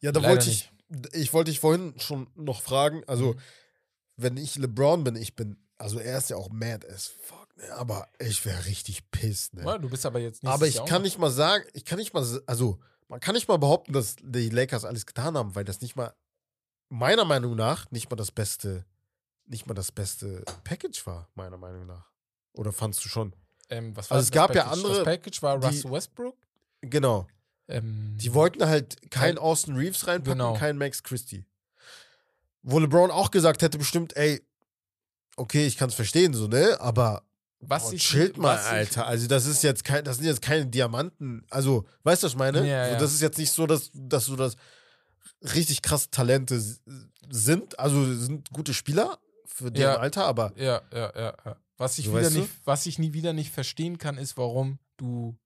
B: Ja, da
A: Leider
B: wollte ich, ich wollte dich vorhin schon noch fragen,
A: Mhm.
B: also wenn ich LeBron bin, ich bin, also er ist ja auch mad as fuck, ne? aber ich wäre richtig pissed, ne?
A: Ja, du bist aber jetzt nicht.
B: aber ich kann nicht mal sagen, ich kann nicht mal, also man kann nicht mal behaupten, dass die Lakers alles getan haben, weil das nicht mal, meiner Meinung nach, nicht mal das beste, nicht mal das beste Package war, meiner Meinung nach. Oder fandst du schon?
A: Ähm, was
B: Also es gab ja
A: Package?
B: andere,
A: Das Package war Russell Westbrook.
B: Genau.
A: Ähm,
B: Die wollten halt keinen
A: Kein-
B: Austin Reeves reinpacken,
A: Genau.
B: keinen Max Christie. Wo LeBron auch gesagt hätte, bestimmt, ey, okay, ich kann es verstehen, so, ne? Aber
A: was
B: oh,
A: ich
B: chillt mal,
A: was
B: Alter. Also, das ist jetzt kein, das sind jetzt keine Diamanten. Also, weißt du, was ich meine?
A: Ja,
B: so,
A: ja.
B: Das ist jetzt nicht so, dass, dass du das richtig krass Talente sind. Also sind gute Spieler für deren
A: Ja.
B: Alter, aber
A: Ja, ja, ja, ja. Was ich
B: So,
A: wieder nicht, was ich nie wieder nicht verstehen kann, ist, warum du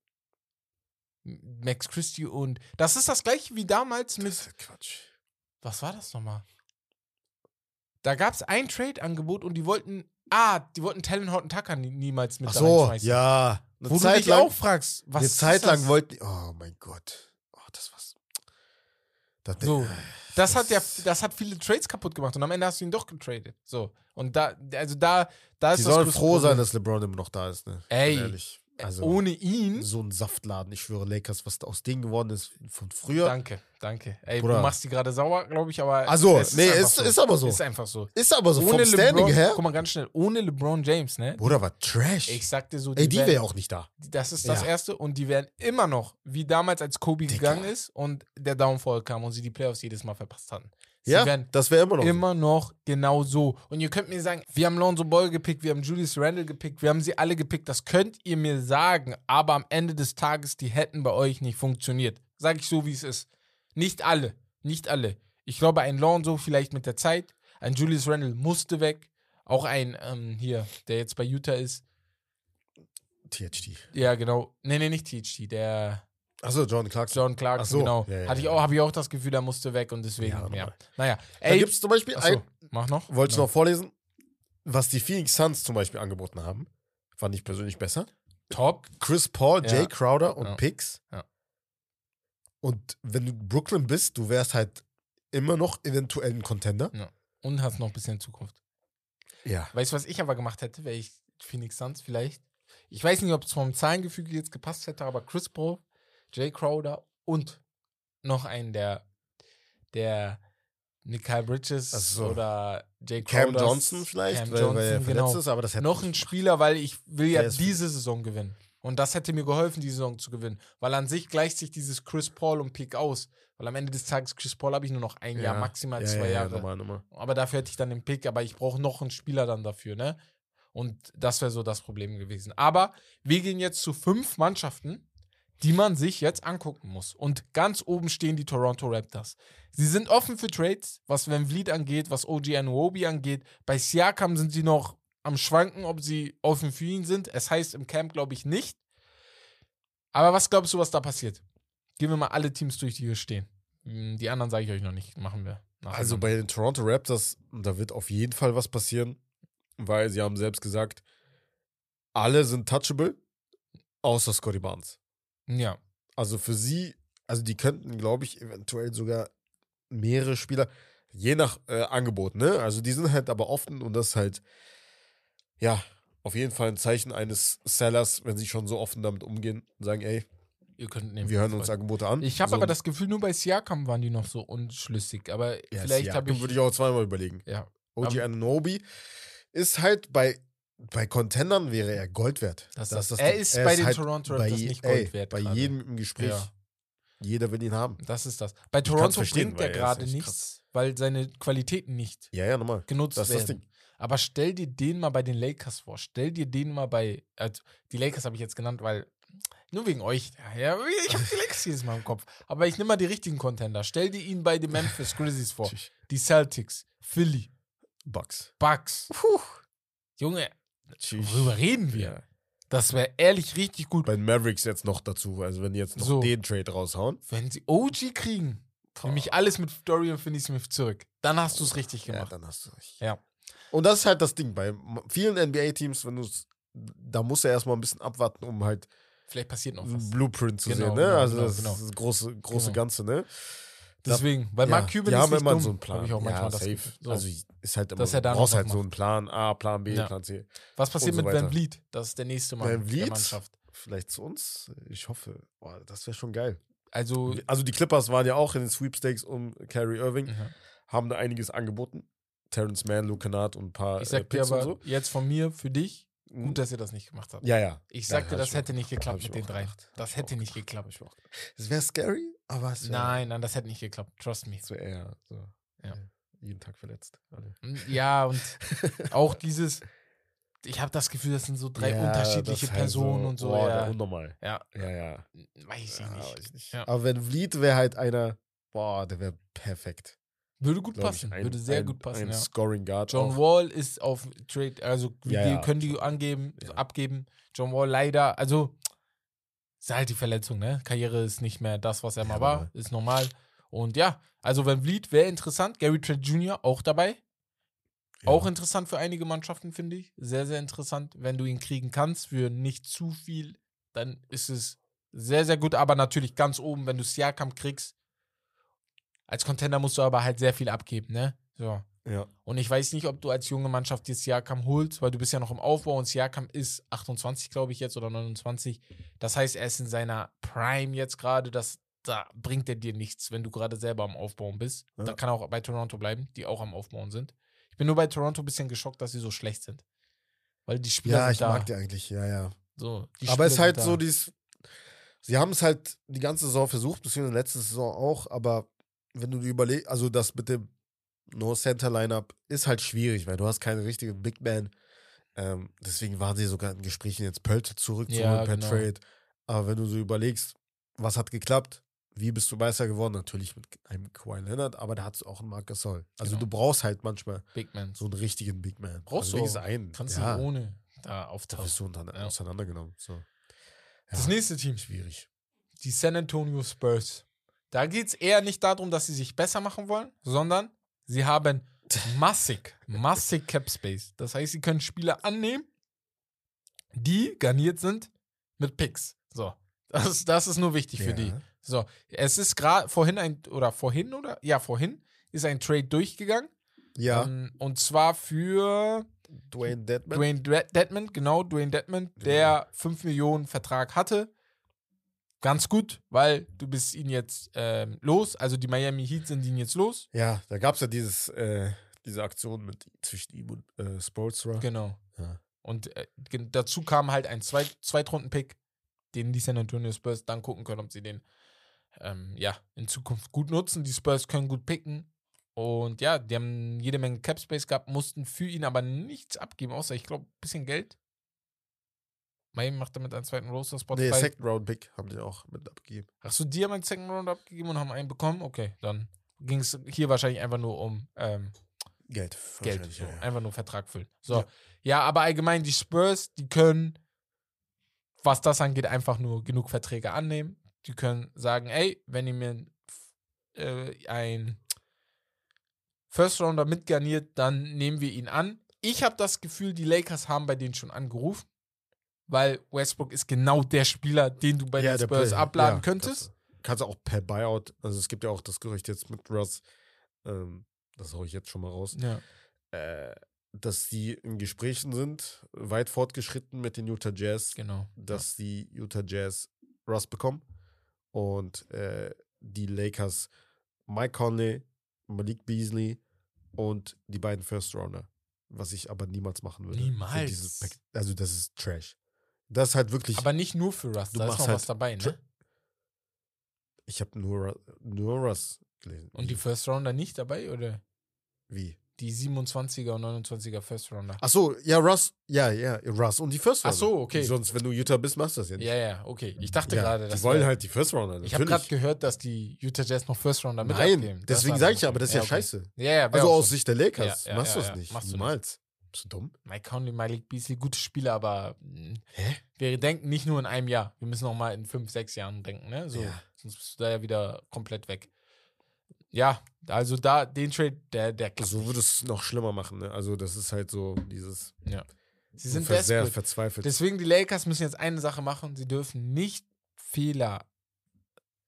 A: Max Christie und das ist das gleiche wie damals mit
B: das ist Quatsch.
A: was war das nochmal? Da gab es ein Trade-Angebot und die wollten ah, die wollten Talon Horton Tucker nie, niemals mit
B: Ach so, ja. Eine
A: Wo du
B: Zeit
A: dich
B: lang,
A: auch fragst, was
B: eine Zeit lang
A: das?
B: wollten. Oh mein Gott. Oh, das war's. Das,
A: So, Das hat ja,
B: das-
A: das hat viele Trades kaputt gemacht und am Ende hast du ihn doch getradet. So. Und da, also da, da ist
B: Die
A: das
B: sollen froh sein, dass LeBron immer noch da ist, ne?
A: Ey,
B: Ehrlich. Also,
A: Ohne ihn.
B: so ein Saftladen. Ich schwöre, Lakers, was aus denen geworden ist von früher.
A: Danke, danke. Ey,
B: Bruder.
A: du machst die gerade sauer, glaube ich, aber.
B: Also,
A: es
B: nee,
A: einfach
B: ist, ist aber so.
A: Ist einfach so.
B: Ist aber so vom
A: ohne
B: Standing
A: LeBron,
B: her.
A: guck mal ganz schnell, ohne LeBron James, ne?
B: Bruder, war Trash.
A: Ich sag dir so,
B: Ey, die wäre ja auch nicht da.
A: Das ist das
B: Ja.
A: Erste. Und die werden immer noch, wie damals, als Kobe
B: Digga.
A: gegangen ist und der Downfall kam und sie die Playoffs jedes Mal verpasst hatten. Sie
B: Ja, das wäre immer noch. so.
A: immer noch genau so. Und ihr könnt mir sagen, wir haben Lonzo Ball gepickt, wir haben Julius Randle gepickt, wir haben sie alle gepickt. Das könnt ihr mir sagen, aber am Ende des Tages, die hätten bei euch nicht funktioniert. Sag ich so, wie es ist. Nicht alle. Nicht alle. Ich glaube, ein Lonzo vielleicht mit der Zeit. Ein Julius Randle musste weg. Auch ein ähm, hier, der jetzt bei Utah ist.
B: THT.
A: Ja, genau. Nee, nee, nicht THT. Der
B: Achso, John Clarkson.
A: John Clarkson,
B: so.
A: genau.
B: Ja, ja,
A: Hatte ich
B: ja.
A: auch, habe ich auch das Gefühl, er musste weg und deswegen,
B: Ja,
A: ja. Naja.
B: Da
A: Ey,
B: gibt es zum Beispiel
A: achso,
B: ein,
A: mach noch.
B: wollte ich
A: Ja.
B: noch vorlesen, was die Phoenix Suns zum Beispiel angeboten haben. Fand ich persönlich besser.
A: Top.
B: Chris Paul,
A: Ja.
B: Jay Crowder und
A: Ja.
B: Picks.
A: Ja.
B: Und wenn du Brooklyn bist, du wärst halt immer noch eventuell ein Contender.
A: Und hast noch ein bisschen Zukunft.
B: Ja.
A: Weißt du, was ich aber gemacht hätte, wäre ich Phoenix Suns vielleicht? Ich weiß nicht, ob es vom Zahlengefüge jetzt gepasst hätte, aber Chris Paul, Jay Crowder und noch einen, der, der Nikai Bridges
B: so.
A: oder Jay
B: Cam
A: Crowders-
B: Johnson vielleicht,
A: Cam
B: weil, weil er
A: Johnson,
B: verletzt
A: genau.
B: ist, aber das hätte
A: noch ein. Spieler, weil ich will ja diese Saison gewinnen. Und das hätte mir geholfen, die Saison zu gewinnen. Weil an sich gleicht sich dieses Chris Paul und Pick aus. Weil am Ende des Tages, Chris Paul habe ich nur noch ein Jahr, maximal
B: ja,
A: zwei
B: ja, ja,
A: Jahre.
B: normal, normal.
A: Aber dafür hätte ich dann den Pick, aber ich brauche noch einen Spieler dann dafür, ne? Und das wäre so das Problem gewesen. Aber wir gehen jetzt zu fünf Mannschaften, die man sich jetzt angucken muss. Und ganz oben stehen die Toronto Raptors. Sie sind offen für Trades, was Van Vliet angeht, was OG Anuobi angeht. Bei Siakam sind sie noch am Schwanken, ob sie offen für ihn sind. Es heißt im Camp, glaube ich, nicht. Aber was glaubst du, was da passiert? Gehen wir mal alle Teams durch, die hier stehen. Hm, Die anderen sage ich euch noch nicht. Machen wir. nachher
B: Also bei den Toronto Raptors, da wird auf jeden Fall was passieren, weil sie haben selbst gesagt, alle sind touchable, außer Scotty Barnes.
A: Ja.
B: Also für sie, also die könnten, glaube ich, eventuell sogar mehrere Spieler, je nach äh, Angebot, ne? Also die sind halt aber offen und das ist halt, ja, auf jeden Fall ein Zeichen eines Sellers, wenn sie schon so offen damit umgehen und sagen, ey,
A: Ihr könnt nehmen.
B: wir hören uns Angebote an.
A: Ich habe
B: so,
A: aber das Gefühl, nur bei Siakam waren die noch so unschlüssig. Aber
B: ja,
A: vielleicht habe ich.
B: würde ich auch zweimal überlegen.
A: ja.
B: OG Ananobi ist halt bei, bei Contendern wäre er Gold wert.
A: Das,
B: Das
A: das, er ist
B: er
A: bei
B: ist
A: den
B: halt
A: Toronto Raptors nicht
B: ey,
A: Gold wert.
B: bei
A: gerade.
B: jedem im Gespräch.
A: Ja.
B: Jeder will ihn haben.
A: Das ist das. Bei Toronto bringt er
B: er
A: gerade nichts, weil seine Qualitäten nicht
B: Ja, ja, normal.
A: genutzt
B: Das
A: werden. Aber stell dir den mal bei den Lakers vor. Stell dir den mal bei. Also die Lakers habe ich jetzt genannt, weil. Nur wegen euch. Ja, ich habe die [LAUGHS] Lakers jedes Mal im Kopf. Aber ich nehme mal die richtigen Contender. Stell dir ihn bei den Memphis Grizzlies vor. Die Celtics, Philly,
B: Bucks.
A: Bucks. Junge,
B: Tschüss.
A: worüber reden wir?
B: Ja.
A: Das wäre ehrlich richtig gut,
B: Bei den Mavericks jetzt noch dazu, also wenn die jetzt noch
A: So.
B: den Trade raushauen.
A: wenn sie OG kriegen. Nämlich alles mit Dorian Finney-Smith zurück. Dann hast du es richtig
B: Ja,
A: gemacht.
B: dann hast du recht.
A: Ja.
B: Und das ist halt das Ding. Bei vielen NBA-Teams, wenn du es, da musst du erstmal ein bisschen abwarten, um halt
A: Vielleicht passiert noch was.
B: Blueprint zu
A: Genau,
B: sehen. Ne?
A: genau,
B: also
A: genau,
B: das
A: genau.
B: ist das große, große
A: Genau.
B: Ganze, ne?
A: Deswegen, weil
B: Ja,
A: Mark Cuban
B: die
A: ist nicht
B: immer
A: dumm,
B: so einen Plan.
A: Ich auch manchmal
B: ja,
A: das
B: safe.
A: So.
B: Also ist halt immer
A: Dass
B: so. du brauchst halt so einen Plan A, Plan B,
A: Ja.
B: Plan C.
A: was passiert
B: so
A: mit Van
B: weiter.
A: Vliet? Das ist der nächste Mann
B: Van
A: der
B: Vliet?
A: Mannschaft.
B: Vielleicht zu uns? Ich hoffe. Boah, das wäre schon geil.
A: Also,
B: Also die Clippers waren ja auch in den Sweepstakes um Kyrie Irving,
A: mhm.
B: haben da einiges angeboten. Terrence Mann, Luke Kennard und ein paar
A: ich
B: äh,
A: sag dir
B: Picks
A: aber
B: so.
A: jetzt von mir, für dich, gut, dass ihr das nicht gemacht habt.
B: Ja, ja.
A: Ich
B: Ja,
A: sag dir,
B: hab
A: das hätte nicht geklappt mit den drei. Das hätte nicht geklappt.
B: Es wäre scary, aber es
A: Nein, nein, das hätte nicht geklappt. Trust me.
B: wär eher so.
A: Ja.
B: äh, Jeden Tag verletzt. Alle.
A: Ja, und [LAUGHS] auch dieses, ich habe das Gefühl, das sind so drei
B: Ja,
A: unterschiedliche
B: halt
A: Personen und so.
B: Boah,
A: ja.
B: unnormal.
A: ja,
B: Ja, ja.
A: weiß ich nicht.
B: weiß ich nicht. Aber wenn Vliet wäre halt einer, boah, der wäre perfekt.
A: Würde gut
B: glaub
A: passen.
B: Ein-
A: Würde sehr
B: ein,
A: gut passen,
B: Ein
A: ja.
B: Scoring Guard.
A: John
B: auch.
A: Wall ist auf Trade, also wir
B: Ja, ja.
A: können die angeben, abgeben. John Wall leider, also ist halt die Verletzung, ne? Karriere ist nicht mehr das, was er
B: Ja,
A: mal war,
B: normal.
A: ist normal. Und ja, also Van Vliet wäre interessant. Gary Trent Jr. auch dabei.
B: Ja.
A: Auch interessant für einige Mannschaften, finde ich. Sehr, sehr interessant, wenn du ihn kriegen kannst für nicht zu viel dann ist es sehr, sehr gut. Aber natürlich ganz oben, wenn du Siakam kriegst, als Contender musst du aber halt sehr viel abgeben, ne? So.
B: Ja.
A: Und ich weiß nicht, ob du als junge Mannschaft jetzt Siakam holst, weil du bist ja noch im Aufbau und Siakam ist 28, glaube ich, jetzt oder 29. Das heißt, er ist in seiner Prime jetzt gerade. Das da bringt er dir nichts, wenn du gerade selber am Aufbauen bist.
B: Ja.
A: Da kann er auch bei Toronto bleiben, die auch am Aufbauen sind. Ich bin nur bei Toronto ein bisschen geschockt, dass sie so schlecht sind. Weil die Spieler
B: Ja, ich
A: da.
B: mag die eigentlich, ja, ja.
A: So,
B: aber es ist halt
A: sind
B: so,
A: da.
B: dies. Sie haben es halt die ganze Saison versucht, beziehungsweise letzte Saison auch, aber wenn du dir überlegst, also das mit dem No-Center-Lineup ist halt schwierig, weil du hast keine richtige Big Man. Ähm, deswegen waren sie sogar in Gesprächen, jetzt Pöltl zurückzuholen
A: Ja,
B: per
A: genau.
B: Trade. Aber wenn du so überlegst, was hat geklappt, wie bist du Meister geworden? Natürlich mit einem Kawhi Leonard, aber da hat es auch einen Marc Gasol. Also
A: Genau.
B: du brauchst halt manchmal so einen richtigen Big Man.
A: Brauchst
B: also
A: du
B: einen.
A: Kannst
B: ja,
A: du ohne da
B: da
A: auftauchen.
B: bist du unter,
A: Ja.
B: auseinandergenommen. So.
A: Das
B: Ja,
A: nächste Team,
B: schwierig.
A: die San Antonio Spurs. Da geht es eher nicht darum, dass sie sich besser machen wollen, sondern sie haben massig, massig Cap Space. Das heißt, sie können Spieler annehmen, die garniert sind mit Picks. So. Das, das ist nur wichtig für die.
B: Ja.
A: So, es ist gerade vorhin ein, oder vorhin, oder? Ja, vorhin ist ein Trade durchgegangen.
B: Ja,
A: Ähm, und zwar für
B: Dwayne Deadman.
A: Dwayne Dedman, genau, Dwayne Dedman, der 5 Millionen Vertrag hatte. Ganz gut, weil du bist ihn jetzt ähm, los. Also die Miami Heat sind ihn jetzt los.
B: Ja, da gab es ja dieses, äh, diese Aktion mit, zwischen ihm und äh, Sportsra.
A: Genau.
B: Ja.
A: Und äh, dazu kam halt ein Zweit Zweitrunden-Pick, den die San Antonio Spurs dann gucken können, ob sie den ähm, ja, in Zukunft gut nutzen. Die Spurs können gut picken. Und ja, die haben jede Menge Cap Space gehabt, mussten für ihn aber nichts abgeben, außer ich glaube, ein bisschen Geld. Miami macht damit einen zweiten Roster-Spot
B: Nee,
A: frei.
B: Second Round Pick haben die auch mit abgegeben.
A: Achso, die haben einen Second Round abgegeben und haben einen bekommen? Okay, dann ging es hier wahrscheinlich einfach nur um ähm,
B: Geld.
A: Geld. So,
B: ja, ja.
A: Einfach nur Vertrag füllen. So.
B: Ja.
A: Ja. aber allgemein die Spurs, die können, was das angeht, einfach nur genug Verträge annehmen. Die können sagen, ey, wenn ihr mir äh, ein First Rounder mitgarniert, dann nehmen wir ihn an. Ich habe das Gefühl, die Lakers haben bei denen schon angerufen, weil Westbrook ist genau der Spieler, den du bei
B: Ja,
A: den Spurs
B: Play-
A: abladen
B: ja,
A: könntest.
B: Kannst du auch per Buyout, also es gibt ja auch das Gerücht jetzt mit Russ, ähm, das hau ich jetzt schon mal raus,
A: Ja.
B: äh, dass die in Gesprächen sind, weit fortgeschritten mit den Utah Jazz,
A: Genau.
B: dass die Utah Jazz Russ bekommen und äh, die Lakers Mike Conley, Malik Beasley und die beiden First Rounder. Was ich aber niemals machen würde.
A: Niemals.
B: also das ist Trash. Das ist halt wirklich.
A: Aber nicht nur für Russ,
B: Du
A: da ist
B: machst
A: noch
B: halt
A: was dabei, ne?
B: Ich habe nur, nur Russ gelesen.
A: Und die? First Rounder nicht dabei, oder?
B: Wie?
A: Die 27er und 29er First Rounder.
B: Ach so, ja, Russ. Ja, ja, Russ und die First
A: Ach
B: Rounder.
A: so, okay.
B: Sonst, wenn du Utah bist, machst du das ja nicht.
A: Ja, ja, okay. Ich dachte
B: Ja,
A: gerade,
B: Die
A: dass
B: wollen
A: wir-
B: halt die First Rounder.
A: Ich habe
B: natürlich.
A: gerade gehört, dass die Utah Jazz noch First Rounder mit
B: Nein,
A: abgeben.
B: Deswegen sage ich ja, aber das ist ja,
A: okay.
B: scheiße.
A: Ja, ja,
B: Also aus. Sicht der Lakers
A: Ja, ja,
B: machst du
A: ja,
B: das
A: ja,
B: nicht.
A: machst du nicht.
B: Niemals. Bist du dumm?
A: Mike Conley, Malik Beasley, gute Spieler, aber mh,
B: Hä?
A: wir denken nicht nur in einem Jahr. Wir müssen noch mal in fünf, sechs Jahren denken, ne? So,
B: Ja.
A: sonst bist du da ja wieder komplett weg. Ja, also da, den Trade, der, der klappt
B: So würde es noch schlimmer machen. Ne? Also das ist halt so dieses.
A: Sie sind
B: sehr verzweifelt.
A: Deswegen, die Lakers müssen jetzt eine Sache machen. Sie dürfen nicht Fehler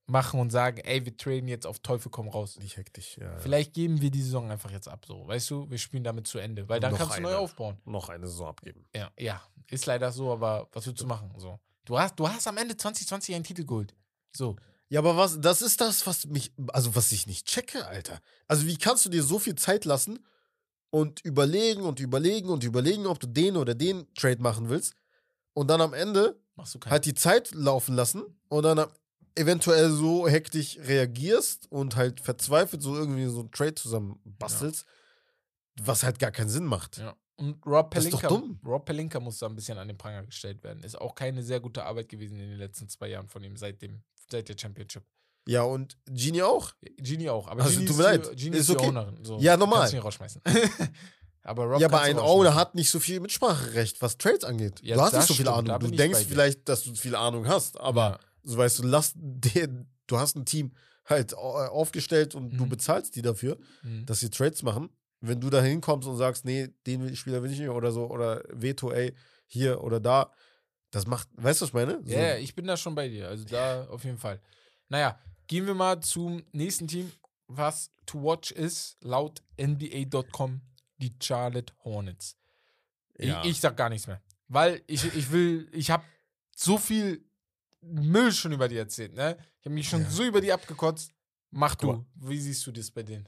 A: machen und sagen, ey, wir traden jetzt auf Teufel komm raus.
B: nicht hektisch. Ja.
A: Vielleicht geben wir die Saison einfach jetzt ab, so. Weißt du, wir spielen damit zu Ende, weil dann
B: Noch
A: kannst du neu
B: eine.
A: aufbauen.
B: noch eine Saison abgeben.
A: Ja, ja, ist leider so, aber was willst du machen? So. Du hast, du hast am Ende 2020 einen Titel geholt. So.
B: Ja, aber was, das ist das, was mich, also was ich nicht checke, Alter. Also wie kannst du dir so viel Zeit lassen und überlegen und überlegen und überlegen, ob du den oder den Trade machen willst und dann am Ende
A: Machst du keinen.
B: halt die Zeit laufen lassen und dann am- eventuell so hektisch reagierst und halt verzweifelt so irgendwie so einen Trade zusammen bastelst, was halt gar keinen Sinn macht.
A: ja. Und Rob Pelinka. Rob Pelinka muss da ein bisschen an den Pranger gestellt werden. Ist auch keine sehr gute Arbeit gewesen in den letzten zwei Jahren von ihm, seit, dem, seit der Championship.
B: Ja, und Genie auch.
A: Genie auch, aber
B: Also,
A: Genie
B: tut
A: ist,
B: mir
A: die,
B: leid.
A: Genie
B: Ist
A: ist die
B: okay.
A: Ownerin. So,
B: Ja, normal.
A: Kannst du nicht rausschmeißen. [LAUGHS] aber Rob
B: ja, aber ein Owner hat nicht so viel Mitspracherecht, was Trades angeht.
A: Ja,
B: du hast nicht so viel
A: stimmt,
B: Ahnung. Du denkst vielleicht, dass du viel Ahnung hast, aber
A: Ja.
B: So weißt du, lass den, du hast ein Team halt au- aufgestellt und du
A: Mhm.
B: bezahlst die dafür,
A: Mhm.
B: dass sie Trades machen. Wenn du da hinkommst und sagst, nee, den Spieler will ich nicht oder so, oder Veto, ey, hier oder da, Das macht, weißt du, was ich meine? So,
A: Ja, ja, ich bin da schon bei dir. Also da auf jeden Fall. Naja, gehen wir mal zum nächsten Team, was to watch ist, laut NBA.com, die Charlotte Hornets.
B: ja.
A: Ich, ich sag gar nichts mehr. Weil ich, ich will, ich habe so viel Müll schon über die erzählt, ne? Ich habe mich schon
B: Ja.
A: so über die abgekotzt. Mach du. Wie siehst du das bei denen?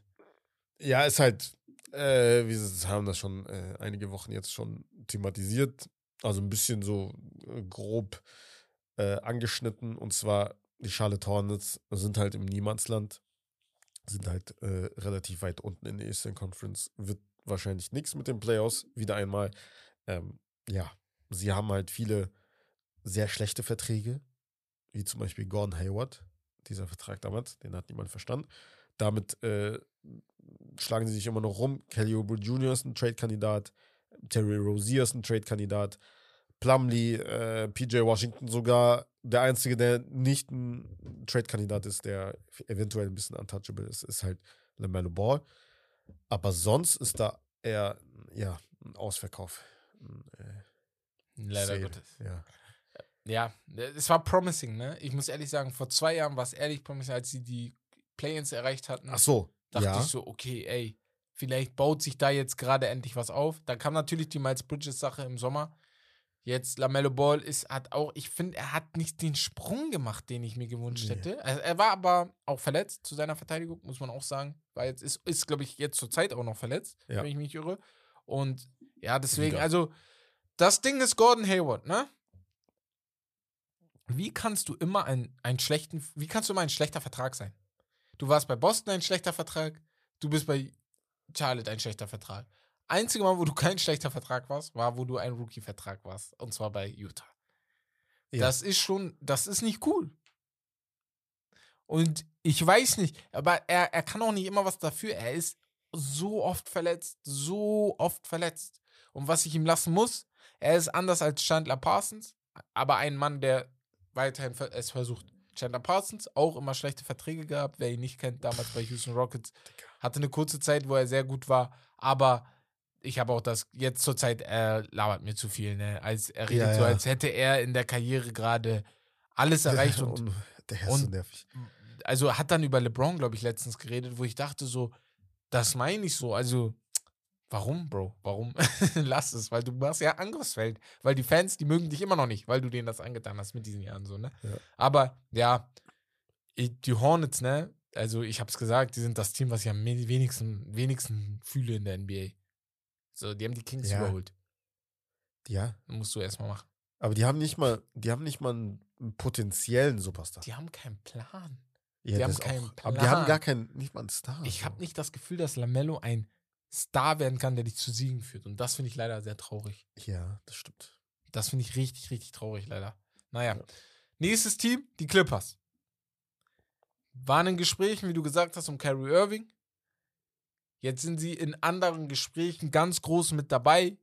B: Ja, ist halt, äh, wir haben das schon äh, einige Wochen jetzt schon thematisiert. Also ein bisschen so äh, grob äh, angeschnitten. Und zwar, die Charlotte Hornets sind halt im Niemandsland, sind halt äh, relativ weit unten in der Eastern Conference. Wird wahrscheinlich nichts mit den Playoffs, wieder einmal. Ähm, ja, sie haben halt viele sehr schlechte Verträge, wie zum Beispiel Gordon Hayward. Dieser Vertrag damals, den hat niemand verstanden. Damit äh, schlagen sie sich immer noch rum. Kelly Oubre Jr. ist ein Trade-Kandidat. Terry Rozier ist ein Trade-Kandidat. Plumlee, äh, PJ Washington sogar der Einzige, der nicht ein Trade-Kandidat ist, der eventuell ein bisschen untouchable ist, ist halt LaMelo Ball. Aber sonst ist da eher, ja, ein Ausverkauf. Ein, äh,
A: Leider
B: Sale,
A: Gottes.
B: Ja.
A: Ja, es war promising, ne? Ich muss ehrlich sagen, vor zwei Jahren war es ehrlich promising, als sie die Play-Ins erreicht hatten.
B: Ach so,
A: dachte
B: ja.
A: ich so, okay, ey, vielleicht baut sich da jetzt gerade endlich was auf. Dann kam natürlich die Miles Bridges Sache im Sommer. Jetzt Lamello Ball ist, hat auch, ich finde, er hat nicht den Sprung gemacht, den ich mir gewünscht
B: Nee.
A: hätte. Also er war aber auch verletzt zu seiner Verteidigung, muss man auch sagen. Weil jetzt ist, ist glaube ich, jetzt zur Zeit auch noch verletzt,
B: Ja.
A: wenn ich mich irre. Und ja, deswegen, also, das Ding ist Gordon Hayward, ne? Wie kannst du immer ein, einen schlechten, wie kannst du immer ein schlechter Vertrag sein? Du warst bei Boston ein schlechter Vertrag, du bist bei Charlotte ein schlechter Vertrag. Einzige Mal, wo du kein schlechter Vertrag warst, war, wo du ein Rookie-Vertrag warst. Und zwar bei Utah.
B: Ja.
A: Das ist schon, das ist nicht cool. Und ich weiß nicht, aber er, er kann auch nicht immer was dafür. Er ist so oft verletzt, so oft verletzt. Und was ich ihm lassen muss, er ist anders als Chandler Parsons, aber ein Mann, der weiterhin es versucht. Chandler Parsons, auch immer schlechte Verträge gehabt, wer ihn nicht kennt, damals bei Houston Rockets, hatte eine kurze Zeit, wo er sehr gut war, aber ich habe auch das, jetzt zur Zeit, er labert mir zu viel, ne? Als er redet
B: Ja,
A: so,
B: ja.
A: als hätte er in der Karriere gerade alles [LAUGHS] erreicht und
B: der ist so
A: und-
B: nervig.
A: also hat dann über LeBron, glaube ich, letztens geredet, wo ich dachte so, das meine ich so. Also, warum, Bro? Warum? [LAUGHS] Lass es, weil du machst ja Angriffsfeld. Weil die Fans, die mögen dich immer noch nicht, weil du denen das angetan hast mit diesen Jahren so, ne?
B: Ja.
A: Aber ja, die Hornets, ne? Also, ich habe es gesagt, die sind das Team, was ich am we- wenigsten, wenigsten fühle in der NBA. So, die haben die Kings
B: Ja.
A: überholt.
B: Ja,
A: Musst du erstmal machen.
B: aber die haben nicht mal, die haben nicht mal einen, potenziellen Superstar.
A: Die haben keinen Plan.
B: Ja,
A: die haben keinen
B: auch. Aber die haben
A: Plan.
B: gar keinen, nicht mal einen Star.
A: Ich habe nicht das Gefühl, dass Lamello ein Star werden kann, der dich zu Siegen führt. Und das finde ich leider sehr traurig.
B: Ja, das stimmt.
A: Das finde ich richtig, richtig traurig, leider. Naja.
B: Ja.
A: Nächstes Team, die Clippers. Waren in Gesprächen, wie du gesagt hast, um Kyrie Irving. Jetzt sind sie in anderen Gesprächen ganz groß mit dabei.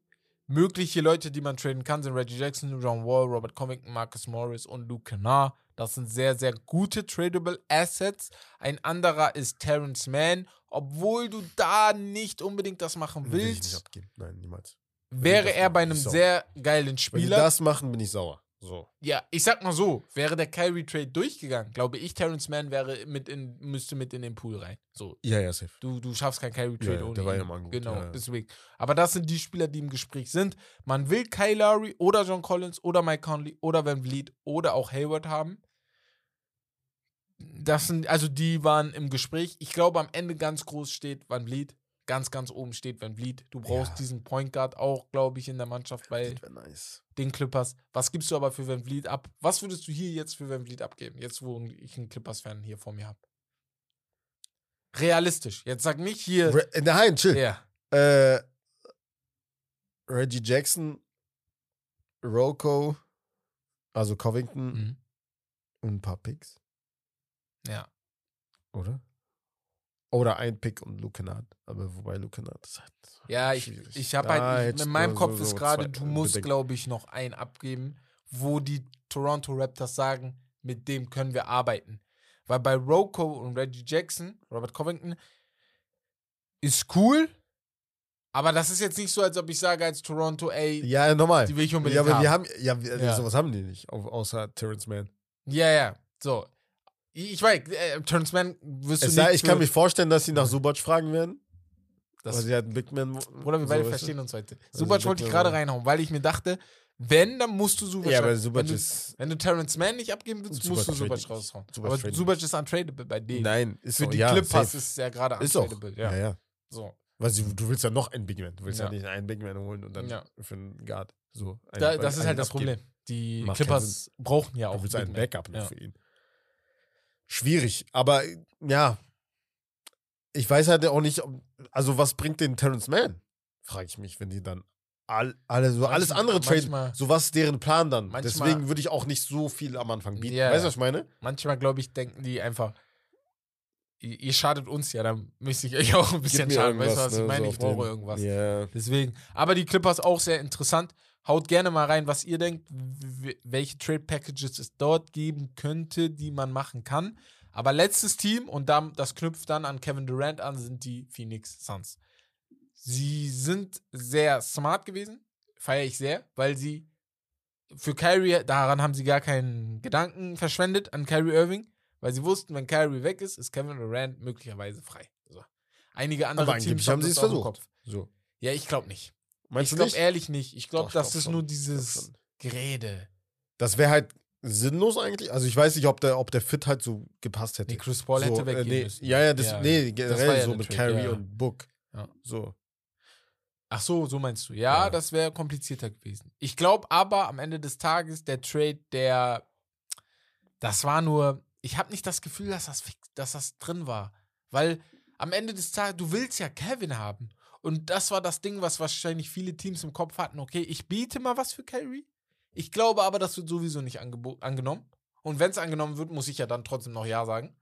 A: Mögliche Leute, die man traden kann, sind Reggie Jackson, John Wall, Robert Covington, Marcus Morris und Luke Kennard. Das sind sehr, sehr gute tradable Assets. Ein anderer ist Terrence Mann. Obwohl du da nicht unbedingt das machen
B: Will ich nicht
A: willst,
B: abgeben. Nein, niemals.
A: wäre er bei einem sehr geilen
B: Wenn die
A: Spieler.
B: das machen, bin ich sauer. So.
A: Ja, ich sag mal so, wäre der Kyrie Trade durchgegangen, glaube ich, Terrence Mann wäre mit in, müsste mit in den Pool rein. So,
B: Ja, ja, safe.
A: du, du schaffst kein Kyrie Trade
B: Ja, ja,
A: ohne
B: der war ja im Angebot,
A: Genau,
B: ja.
A: deswegen. Aber das sind die Spieler, die im Gespräch sind. Man will Kyle Lowry oder John Collins oder Mike Conley oder Van Vliet oder auch Hayward haben. Das sind, also die waren im Gespräch. Ich glaube, am Ende ganz groß steht Van Vliet. Ganz, ganz oben steht Van Vliet. Du brauchst
B: Ja.
A: diesen Point Guard auch, glaube ich, in der Mannschaft,
B: wäre nice.
A: den Clippers. Was gibst du aber für Van Vliet ab? Was würdest du hier jetzt für Van Vliet abgeben? Jetzt, wo ich einen Clippers-Fan hier vor mir habe. Realistisch. Jetzt sag nicht hier.
B: Re äh, nein, chill.
A: ja.
B: Äh, Reggie Jackson, Rocco, also Covington
A: Mhm.
B: und ein paar Picks,
A: Ja.
B: oder? Oder ein Pick und Luke Kennard. Aber wobei Luke Kennard ist halt
A: Ja, ich,
B: schwierig.
A: ich habe
B: Da
A: halt, in meinem
B: so-
A: Kopf
B: so
A: ist gerade, du musst, glaube ich, noch einen abgeben, wo die Toronto Raptors sagen, mit dem können wir arbeiten. Weil bei Rocco und Reggie Jackson, Robert Covington, ist cool, Aber das ist jetzt nicht so, als ob ich sage als Toronto, ey,
B: Ja, normal.
A: die will ich unbedingt
B: Ja, aber
A: haben.
B: wir haben, ja, wir,
A: Ja.
B: sowas haben die nicht, au- außer Terrence Mann.
A: Ja, ja. So. Ich weiß, äh, Terrence Mann wirst du
B: Es
A: nicht.
B: sei, ich kann mich vorstellen, dass sie nach Subac fragen werden.
A: das,
B: weil sie halt einen Big Man.
A: Bruder, wir beide
B: so,
A: verstehen uns heute.
B: Also
A: Subac wollte ich gerade reinhauen, weil ich mir dachte, wenn, dann musst du
B: du?
A: Subac
B: Ja,
A: wenn
B: Subac
A: du,
B: ist.
A: Wenn du Terrence Mann nicht abgeben willst,
B: Subac
A: musst du Subac raushauen.
B: Subac
A: aber Subac ist untradable bei denen.
B: Nein, ist
A: Für
B: auch,
A: die
B: ja,
A: Clippers ist es ja gerade
B: Ist auch.
A: untradable.
B: Ja,
A: Ja.
B: ja.
A: So.
B: Weil du, du willst ja noch einen Big Man. Du willst ja,
A: Ja.
B: nicht einen Big Man holen und dann
A: Ja.
B: für einen Guard. So, einen-
A: Da, das ist halt das
B: abgeben.
A: Problem. Die
B: Macht
A: Clippers brauchen ja
B: Du
A: auch
B: willst
A: Big
B: einen. Backup noch für ihn. Schwierig, aber ja. Ich weiß halt auch nicht, also was bringt den Terrence Mann? Frage ich mich, wenn die dann all, alle so alles
A: Manchmal-
B: andere traden.
A: manchmal-
B: So was ist deren Plan dann?
A: Manchmal-
B: Deswegen würde ich auch nicht so viel am Anfang bieten.
A: Ja,
B: weißt du, was ich meine?
A: Manchmal, glaube ich, denken die einfach, ihr, ihr schadet uns ja, dann müsste ich euch auch ein bisschen schaden. Weißt du, was ich
B: ne,
A: meine?
B: so
A: ich brauche irgendwas.
B: Ja.
A: Deswegen. Aber die Clippers auch sehr interessant. Haut gerne mal rein, was ihr denkt, welche Trade Packages es dort geben könnte, die man machen kann. Aber letztes Team, und dann, das knüpft dann an Kevin Durant an, sind die Phoenix Suns. Sie sind sehr smart gewesen, feiere ich sehr, weil sie für Kyrie, daran haben sie gar keinen Gedanken verschwendet, an Kyrie Irving, weil sie wussten, wenn Kyrie weg ist, ist Kevin Durant möglicherweise frei. So. Einige andere
B: Aber
A: Teams
B: haben sie es versucht.
A: Kopf.
B: So.
A: Ja, ich glaube nicht.
B: Meinst
A: ich glaube ehrlich nicht. Ich glaube, das
B: glaub
A: ist
B: schon.
A: nur dieses. Gerede.
B: Das wäre halt sinnlos eigentlich. Also ich weiß nicht, ob der, ob der Fit halt so gepasst hätte.
A: Nee, Chris Paul
B: so,
A: hätte
B: äh,
A: weggehen
B: nee,
A: müssen.
B: Ja, ja, das,
A: Ja,
B: nee,
A: das
B: generell
A: war ja
B: so mit Carrie
A: ja.
B: und Book.
A: Ja.
B: So.
A: Ach so, so meinst du. Ja,
B: Ja.
A: das wäre komplizierter gewesen. Ich glaube aber am Ende des Tages, der Trade, der. Das war nur. Ich habe nicht das Gefühl, dass das, dass das drin war. Weil am Ende des Tages, du willst ja Kevin haben. Und das war das Ding, was wahrscheinlich viele Teams im Kopf hatten. Okay, ich biete mal was für Kyrie. Ich glaube aber, das wird sowieso nicht angenommen. Und wenn es angenommen wird, muss ich ja dann trotzdem noch Ja sagen.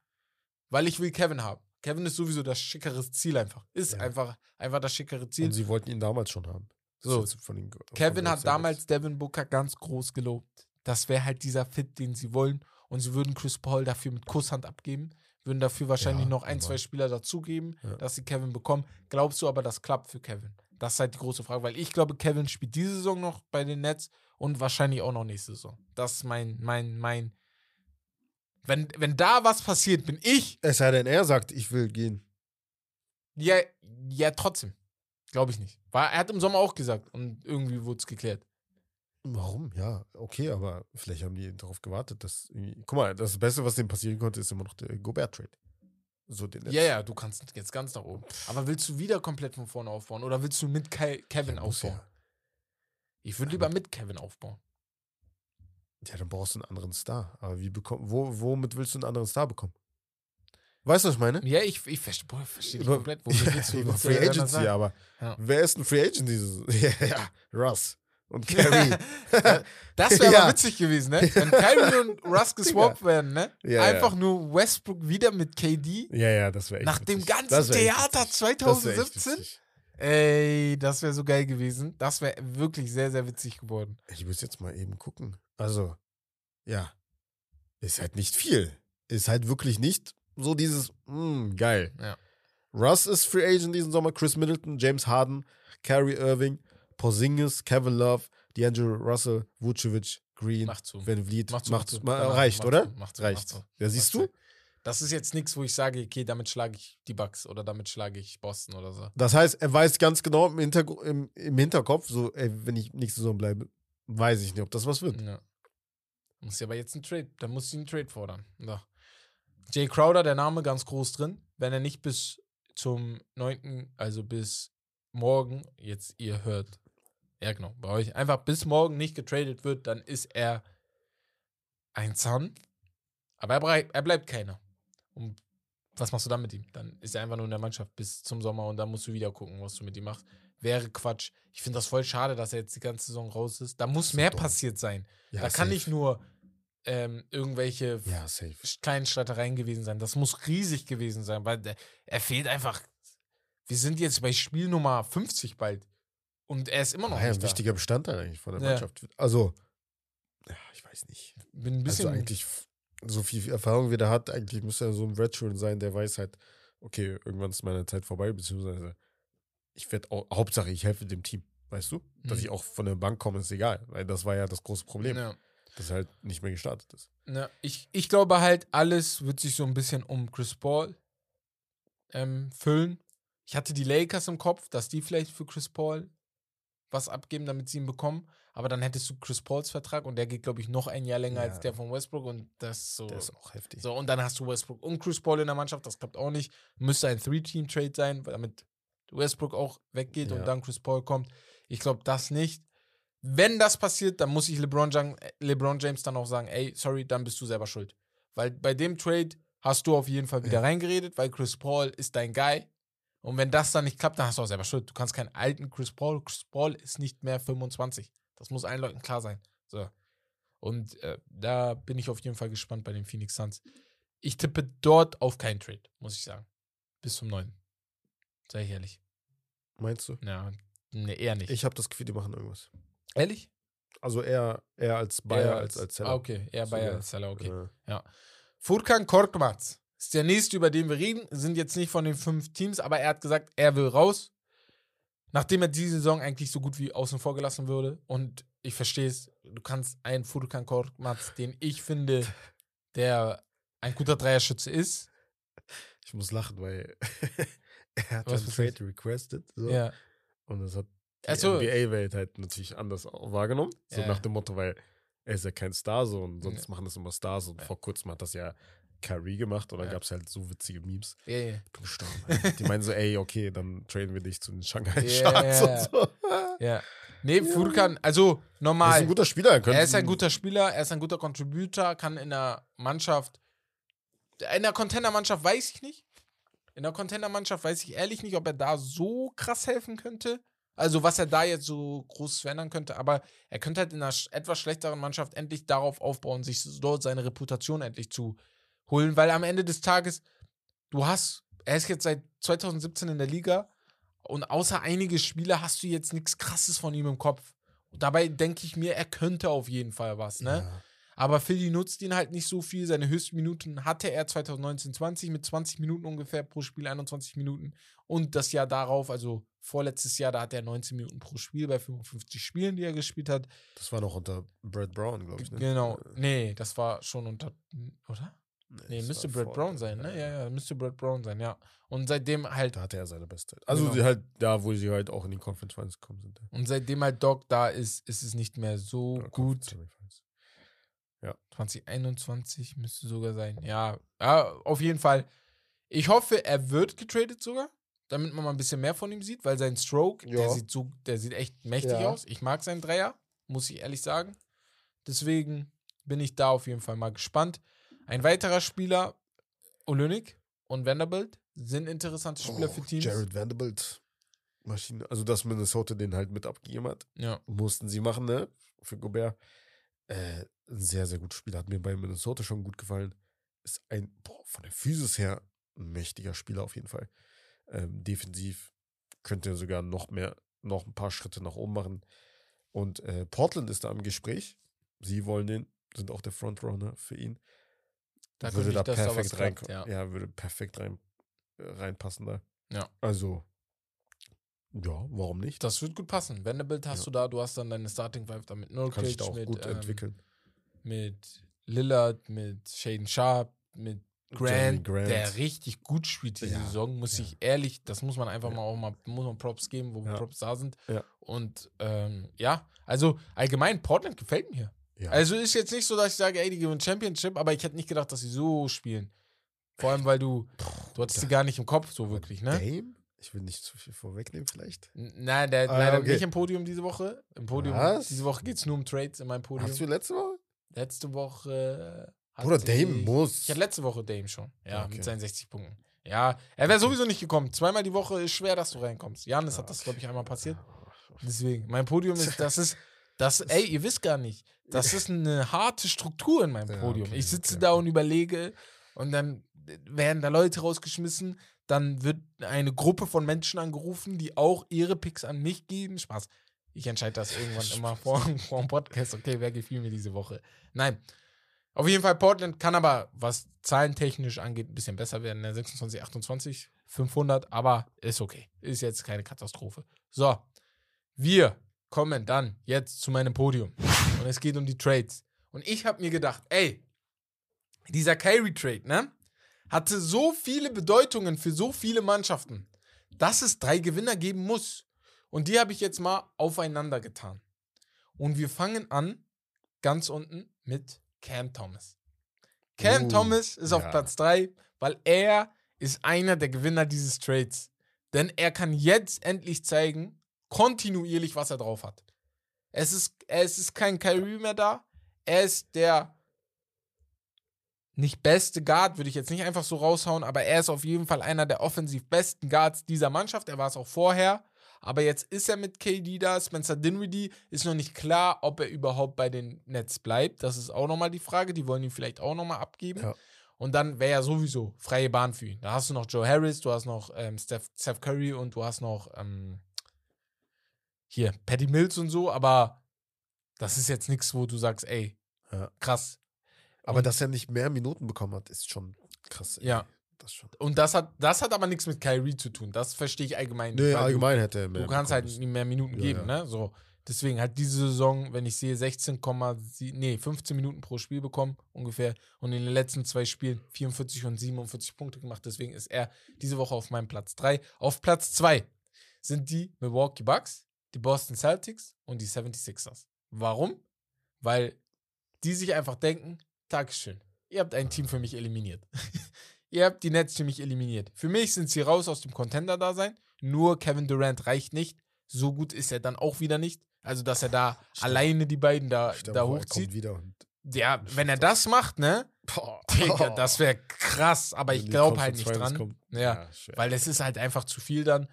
A: Weil ich will Kevin haben. Kevin ist sowieso das schickere Ziel einfach. Ist
B: Ja.
A: einfach, einfach das schickere Ziel.
B: Und sie wollten ihn damals schon haben.
A: So.
B: den-
A: Kevin hat damals. Devin Booker ganz groß gelobt. Das wäre halt dieser Fit, den sie wollen. Und sie würden Chris Paul dafür mit Kusshand abgeben. Würden dafür wahrscheinlich
B: Ja,
A: noch ein, zwei Spieler dazugeben,
B: Ja.
A: dass sie Kevin bekommen. Glaubst du aber, das klappt für Kevin? Das ist halt die große Frage, weil ich glaube, Kevin spielt diese Saison noch bei den Nets und wahrscheinlich auch noch nächste Saison. Das ist mein, mein, mein. Wenn, wenn da was passiert, bin ich.
B: Es sei denn, er sagt, ich will gehen.
A: Ja, ja, trotzdem. Glaube ich nicht. War, er hat im Sommer auch gesagt und irgendwie wurde es geklärt.
B: Warum? Ja, okay, aber vielleicht haben die darauf gewartet, dass. Guck mal, das Beste, was dem passieren konnte, ist immer noch der Gobert-Trade. So den
A: Ja, ja, du kannst jetzt ganz nach oben. Aber willst du wieder komplett von vorne aufbauen oder willst du mit Ke Kevin
B: Ja,
A: aufbauen?
B: ja.
A: Ich würde
B: Ja,
A: lieber mit Kevin aufbauen.
B: Ja, dann brauchst du einen anderen Star. Aber wie bekomm, wo, womit willst du einen anderen Star bekommen? Weißt du, was ich meine?
A: Ja, ich, ich verstehe versteh komplett. Womit willst du, [LAUGHS] willst
B: Free
A: ja
B: Agency, aber
A: Ja.
B: wer ist ein Free Agent dieses? [LAUGHS] ja, ja, Russ und [LAUGHS] Carrie.
A: Das wäre [LAUGHS]
B: Ja.
A: witzig gewesen, ne? Wenn Kyrie und [LAUGHS] Russ geswappt werden, ne?
B: Ja,
A: Einfach
B: ja.
A: nur Westbrook wieder mit KD.
B: ja, ja, das wäre echt
A: Nach dem
B: witzig.
A: ganzen
B: Das wär echt
A: Theater
B: witzig. Das wär echt
A: 2017?
B: witzig.
A: Ey, das wäre so geil gewesen. Das wäre wirklich sehr, sehr witzig geworden.
B: Ich muss jetzt mal eben gucken. Also, ja. Ist halt nicht viel. Ist halt wirklich nicht so dieses, mh, geil.
A: Ja.
B: Russ ist Free Agent diesen Sommer, Chris Middleton, James Harden, Kyrie Irving, Porzingis, Kevin Love, D'Angelo Russell, Vucevic, Green,
A: Macht zu.
B: Van Vliet.
A: Macht
B: Macht,
A: zu, macht zu.
B: ma-
A: Danach,
B: reicht,
A: macht
B: oder?
A: zu, macht zu,
B: reicht.
A: macht.
B: Ja, siehst du?
A: Das ist jetzt nichts, wo ich sage, okay, damit schlage ich die Bucks oder damit schlage ich Boston oder so.
B: Das heißt, er weiß ganz genau im, Hintergr im, im Hinterkopf, so, ey, wenn ich nächste Saison bleibe, weiß ich nicht, ob das was wird.
A: Ja. Muss ja aber jetzt einen Trade, dann muss sie einen Trade fordern. Ja. Jay Crowder, der Name ganz groß drin. Wenn er nicht bis zum 9., also bis morgen, jetzt ihr hört, ja genau, bei euch, einfach bis morgen nicht getradet wird, dann ist er ein Zahn. Aber er, brei- er bleibt keiner. Und was machst du dann mit ihm? Dann ist er einfach nur in der Mannschaft bis zum Sommer und dann musst du wieder gucken, was du mit ihm machst. Wäre Quatsch. Ich finde das voll schade, dass er jetzt die ganze Saison raus ist. Da muss
B: ist
A: mehr
B: dumm.
A: passiert sein.
B: Ja,
A: da kann
B: safe.
A: nicht nur ähm, irgendwelche
B: Ja,
A: kleinen Streitereien gewesen sein. Das muss riesig gewesen sein, weil der, er fehlt einfach. Wir sind jetzt bei Spiel Nummer 50 bald. Und er ist immer noch
B: War ja ein wichtiger Bestandteil eigentlich von der
A: Ja.
B: Mannschaft. Also, ja, ich weiß nicht.
A: Bin ein bisschen.
B: also eigentlich so viel Erfahrung wie der hat, eigentlich müsste er so ein Veteran sein, der weiß halt, okay, irgendwann ist meine Zeit vorbei, beziehungsweise ich werde auch, Hauptsache, ich helfe dem Team, weißt du? Dass
A: Mhm.
B: ich auch von der Bank komme, ist egal, weil das war ja das große Problem,
A: Ja.
B: dass er halt nicht mehr gestartet ist.
A: Ja, ich, ich glaube halt, alles wird sich so ein bisschen um Chris Paul ähm, füllen. Ich hatte die Lakers im Kopf, dass die vielleicht für Chris Paul was abgeben, damit sie ihn bekommen. Aber dann hättest du Chris Pauls Vertrag und der geht, glaube ich, noch ein Jahr länger
B: Ja.
A: als der von Westbrook und das so.
B: Der ist auch heftig.
A: So, und dann hast du Westbrook und Chris Paul in der Mannschaft, das klappt auch nicht. Müsste ein Three-Team-Trade sein, damit Westbrook auch weggeht
B: Ja.
A: und dann Chris Paul kommt. Ich glaube das nicht. Wenn das passiert, dann muss ich LeBron, Jan- äh, LeBron James dann auch sagen, ey, sorry, dann bist du selber schuld. Weil bei dem Trade hast du auf jeden Fall wieder
B: Ja.
A: reingeredet, weil Chris Paul ist dein Guy. Und wenn das dann nicht klappt, dann hast du auch selber schuld. Du kannst keinen alten Chris Paul. Chris Paul ist nicht mehr 25. Das muss allen Leuten klar sein. So. Und äh, da bin ich auf jeden Fall gespannt bei den Phoenix Suns. Ich tippe dort auf keinen Trade, muss ich sagen. Bis zum 9. Sei ich ehrlich.
B: Meinst du?
A: Ja, nee, eher nicht.
B: Ich habe das Gefühl, die machen irgendwas.
A: ehrlich?
B: Also eher, eher als Bayer
A: Eher
B: als als Seller.
A: Ah, okay, eher Bayer
B: Sogar.
A: als Seller, okay.
B: Ja.
A: Furkan Korkmaz ist der nächste, über den wir reden. Sind jetzt nicht von den fünf Teams, aber er hat gesagt, er will raus. Nachdem er diese Saison eigentlich so gut wie außen vor gelassen würde. Und ich verstehe es, du kannst einen Furkan Korkmaz, den ich finde, der ein guter Dreierschütze ist.
B: Ich muss lachen, weil [LAUGHS] er hat
A: Was
B: einen? Trade requested. So.
A: Ja.
B: Und das hat die
A: Ach so.
B: NBA-Welt halt natürlich anders wahrgenommen. So
A: Ja.
B: nach dem Motto, weil er ist ja kein Star so und sonst
A: Ja.
B: machen das immer Stars. Und
A: Ja.
B: vor kurzem hat das ja Kyrie gemacht und dann
A: Ja.
B: gab es halt so witzige Memes.
A: Ja, ja.
B: Bin gestorben. Die meinen so, ey, okay, dann traden wir dich zu den Shanghai Sharks und so. [LAUGHS]
A: ja. Nee, Furkan, also
B: Er ist
A: normal.
B: ein guter Spieler. Er,
A: Er ist ein guter Spieler, er ist ein guter Contributor, kann in der Mannschaft, in der Contender-Mannschaft weiß ich nicht. In der Contender-Mannschaft weiß ich ehrlich nicht, ob er da so krass helfen könnte. Also, was er da jetzt so groß verändern könnte, aber er könnte halt in einer etwas schlechteren Mannschaft endlich darauf aufbauen, sich dort seine Reputation endlich zu holen, weil am Ende des Tages, du hast, er ist jetzt seit 2017 in der Liga und außer einige Spiele hast du jetzt nichts Krasses von ihm im Kopf. Dabei denke ich mir, er könnte auf jeden Fall was, ne?
B: Ja.
A: Aber Philly nutzt ihn halt nicht so viel. Seine höchsten Minuten hatte er 2019-20 mit 20 Minuten ungefähr pro Spiel, 21 Minuten. Und das Jahr darauf, also vorletztes Jahr, da hat er 19 Minuten pro Spiel bei 55 Spielen, die er gespielt hat.
B: Das war noch unter Brad Brown, glaube ich. Ne?
A: Genau. Nee, das war schon unter. Oder? Nee,
B: das
A: müsste Brad Brown sein, ne? Ja, ja, müsste Brad Brown sein, ja. Und seitdem halt
B: Da hatte er seine Bestzeit. Also
A: Genau.
B: sie halt da, wo sie halt auch in die Conference Finals gekommen sind. ja.
A: Und seitdem halt Doc da ist, ist es nicht mehr so
B: Oder
A: gut.
B: Semifinals.
A: 2021 müsste sogar sein. Ja, ja, auf jeden Fall. Ich hoffe, er wird getradet sogar, damit man mal ein bisschen mehr von ihm sieht, weil sein Stroke, der
B: Ja.
A: sieht so, der sieht echt mächtig
B: Ja.
A: aus. Ich mag seinen Dreier, muss ich ehrlich sagen. Deswegen bin ich da auf jeden Fall mal gespannt. Ein weiterer Spieler, Olynyk und Vanderbilt, sind interessante Spieler für
B: Oh,
A: Teams.
B: Jared Vanderbilt. Maschine. Also, dass Minnesota den halt mit abgegeben hat,
A: Ja,
B: mussten sie machen, ne? Für Gobert. Äh, ein sehr, sehr gutes Spieler. Hat mir bei Minnesota schon gut gefallen. Ist ein, boah, von der Physis her, ein mächtiger Spieler auf jeden Fall. Ähm, defensiv könnte er sogar noch mehr, noch ein paar Schritte nach oben machen. Und äh, Portland ist da im Gespräch. Sie wollen den, sind auch der Frontrunner für ihn.
A: Da
B: würde da
A: ich, dass da
B: perfekt rein, ja.
A: ja.
B: würde perfekt rein, äh, reinpassen da.
A: Ja.
B: Also, ja, warum nicht?
A: Das wird gut passen. Vanderbilt hast
B: Ja.
A: du da, du hast dann deine Starting Five da mit Nurkic,
B: da auch
A: mit,
B: gut
A: ähm,
B: entwickeln.
A: mit Lillard, mit Shaden Sharp, mit Grant,
B: Grant.
A: der richtig gut spielt diese
B: Ja,
A: Saison, muss
B: ja.
A: ich ehrlich, das muss man einfach
B: Ja.
A: mal auch mal, muss man Props geben, wo. Props da sind. Und ähm, ja, also allgemein, Portland gefällt mir.
B: Ja.
A: Also ist jetzt nicht so, dass ich sage, ey, die gewinnen Championship, aber ich hätte nicht gedacht, dass sie so spielen. Vor allem, weil du, du hattest sie gar nicht im Kopf, so wirklich, ne?
B: Dame? Ich will nicht zu viel vorwegnehmen, vielleicht.
A: N- Nein, der
B: Ah,
A: leider
B: okay.
A: nicht im Podium diese Woche. Im Podium,
B: Was?
A: diese Woche geht es nur um Trades in meinem Podium.
B: Hast du letzte Woche?
A: Letzte Woche.
B: Bruder,
A: hatte
B: Dame
A: ich-
B: muss.
A: Ich hatte letzte Woche Dame schon. Ja,
B: Okay.
A: mit seinen 60 Punkten. Ja, er wäre sowieso nicht gekommen. Zweimal die Woche ist schwer, dass du reinkommst. Janis hat das, glaube ich, einmal passiert. Deswegen, mein Podium ist, [LAUGHS] das ist, das, ey, ihr wisst gar nicht, das ist eine harte Struktur in meinem
B: Ja,
A: Podium.
B: okay,
A: ich sitze
B: okay,
A: da
B: okay.
A: und überlege und dann werden da Leute rausgeschmissen, dann wird eine Gruppe von Menschen angerufen, die auch ihre Picks an mich geben. Spaß. Ich entscheide das irgendwann immer vor, [LAUGHS] vor dem Podcast. Okay, wer gefiel mir diese Woche? Nein. Auf jeden Fall, Portland kann aber, was zahlentechnisch angeht, ein bisschen besser werden. Der 26, 28 500, aber ist okay. Ist jetzt keine Katastrophe. So, wir kommen dann jetzt zu meinem Podium. Und es geht um die Trades. Und ich habe mir gedacht, ey, dieser Kyrie-Trade, ne? Hatte so viele Bedeutungen für so viele Mannschaften, dass es drei Gewinner geben muss. Und die habe ich jetzt mal aufeinander getan. Und wir fangen an ganz unten mit Cam Thomas. Cam
B: Uh,
A: Thomas ist auf
B: ja.
A: Platz 3, weil er ist einer der Gewinner dieses Trades. Denn er kann jetzt endlich zeigen, kontinuierlich, was er drauf hat. Es ist, es ist kein Kyrie mehr da. Er ist der nicht beste Guard, würde ich jetzt nicht einfach so raushauen, aber er ist auf jeden Fall einer der offensiv besten Guards dieser Mannschaft. Er war es auch vorher. Aber jetzt ist er mit KD da. Spencer Dinwiddie ist noch nicht klar, ob er überhaupt bei den Nets bleibt. Das ist auch nochmal die Frage. Die wollen ihn vielleicht auch nochmal abgeben.
B: Ja.
A: Und dann wäre ja sowieso freie Bahn für ihn. Da hast du noch Joe Harris, du hast noch ähm, Steph, Steph Curry und du hast noch ähm, hier Patty Mills und so. Aber das ist jetzt nichts, wo du sagst, ey,
B: Ja.
A: krass.
B: Aber
A: Und-
B: dass er nicht mehr Minuten bekommen hat, ist schon krass. ey.
A: Ja.
B: Das schon.
A: Und das hat, das hat aber nichts mit Kyrie zu tun. Das verstehe ich allgemein nicht.
B: Nee, allgemein hätte er
A: Du,
B: mehr.
A: du kannst halt nie mehr Minuten
B: Ja,
A: geben,
B: ja.
A: ne? So. Deswegen hat diese Saison, wenn ich sehe, 16,7, nee, 15 Minuten pro Spiel bekommen, ungefähr. Und in den letzten zwei Spielen 44 und 47 Punkte gemacht. Deswegen ist er diese Woche auf meinem Platz 3. Auf Platz 2 sind die Milwaukee Bucks, die Boston Celtics und die 76ers. Warum? Weil die sich einfach denken, Dankeschön, ihr habt ein Team für mich eliminiert. [LAUGHS] ihr habt die Nets für mich eliminiert. Für mich sind sie raus aus dem Contender-Dasein. Nur Kevin Durant reicht nicht. So gut ist er dann auch wieder nicht. Also, dass er da
B: Stell-
A: alleine die beiden da,
B: Stell
A: da hochzieht. Ja, wenn er das macht, ne?
B: Boah.
A: Digga, das wäre krass, aber ich glaube halt nicht dran. Ja,
B: schwer.
A: Weil es ist halt einfach zu viel dann.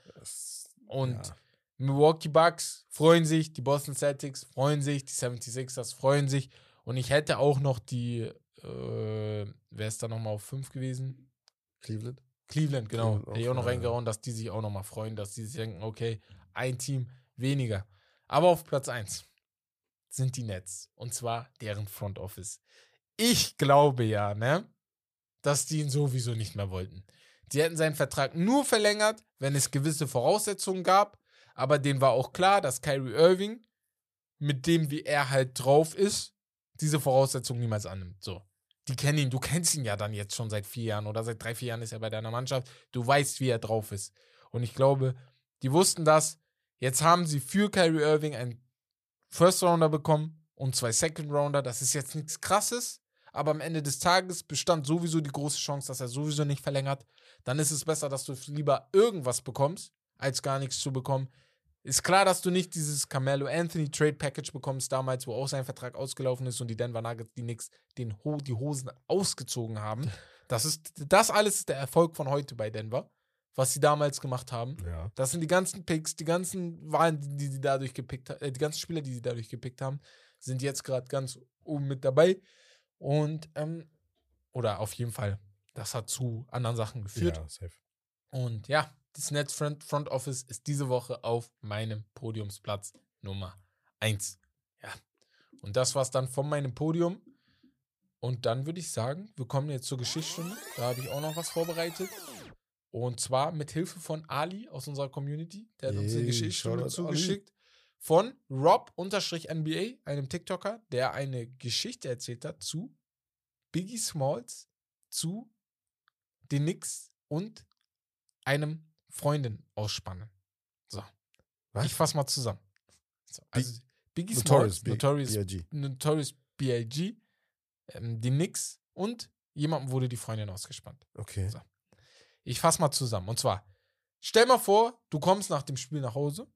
A: Und
B: ja.
A: Milwaukee Bucks freuen sich, die Boston Celtics freuen sich, die 76ers freuen sich. Und ich hätte auch noch die, äh, wer ist da nochmal auf 5 gewesen?
B: Cleveland.
A: Cleveland, genau.
B: Cleveland
A: Hätte ich auch noch reingehauen, dass die sich auch nochmal freuen, dass die sich denken, okay, ein Team weniger. Aber auf Platz 1 sind die Nets. Und zwar deren Front Office. Ich glaube ja, ne, dass die ihn sowieso nicht mehr wollten. Die hätten seinen Vertrag nur verlängert, wenn es gewisse Voraussetzungen gab. Aber denen war auch klar, dass Kyrie Irving, mit dem, wie er halt drauf ist, diese Voraussetzungen niemals annimmt. So. Die kennen ihn, du kennst ihn ja dann jetzt schon seit vier Jahren oder seit drei, vier Jahren ist er bei deiner Mannschaft. Du weißt, wie er drauf ist. Und ich glaube, die wussten das. Jetzt haben sie für Kyrie Irving einen First Rounder bekommen und zwei Second Rounder. Das ist jetzt nichts krasses, aber am Ende des Tages bestand sowieso die große Chance, dass er sowieso nicht verlängert. Dann ist es besser, dass du lieber irgendwas bekommst, als gar nichts zu bekommen. Ist klar, dass du nicht dieses Carmelo Anthony Trade Package bekommst, damals, wo auch sein Vertrag ausgelaufen ist und die Denver Nuggets, die nix, den Ho die Hosen ausgezogen haben. [LAUGHS] Das ist, das alles ist der Erfolg von heute bei Denver, was sie damals gemacht haben.
B: Ja.
A: Das sind die ganzen Picks, die ganzen Wahlen, die, sie dadurch gepickt haben, äh, die ganzen Spieler, die sie dadurch gepickt haben, sind jetzt gerade ganz oben mit dabei. Und, ähm, oder auf jeden Fall, das hat zu anderen Sachen geführt.
B: Ja, safe.
A: Und ja, das Nets Front, Front Office ist diese Woche auf meinem Podiumsplatz Nummer 1. Ja. Und das war's dann von meinem Podium. Und dann würde ich sagen, wir kommen jetzt zur Geschichtsstunde. Da habe ich auch noch was vorbereitet. Und zwar mit Hilfe von Ali aus unserer Community. Der hat uns eine
B: Yay,
A: Geschichtsstunde
B: Shoutout Ali.
A: zugeschickt. Von Rob-NBA, einem TikToker, der eine Geschichte erzählt hat zu Biggie Smalls, zu den Knicks und einem Freundin ausspannen. So.
B: Was?
A: Ich fasse mal zusammen. So, also Biggie
B: Notorious,
A: Smalls, Notorious,
B: B.I.G.
A: Notorious B.I.G., ähm, die Knicks und jemandem wurde die Freundin ausgespannt.
B: Okay.
A: So. Ich fasse mal zusammen. Und zwar, stell mal vor, du kommst nach dem Spiel nach Hause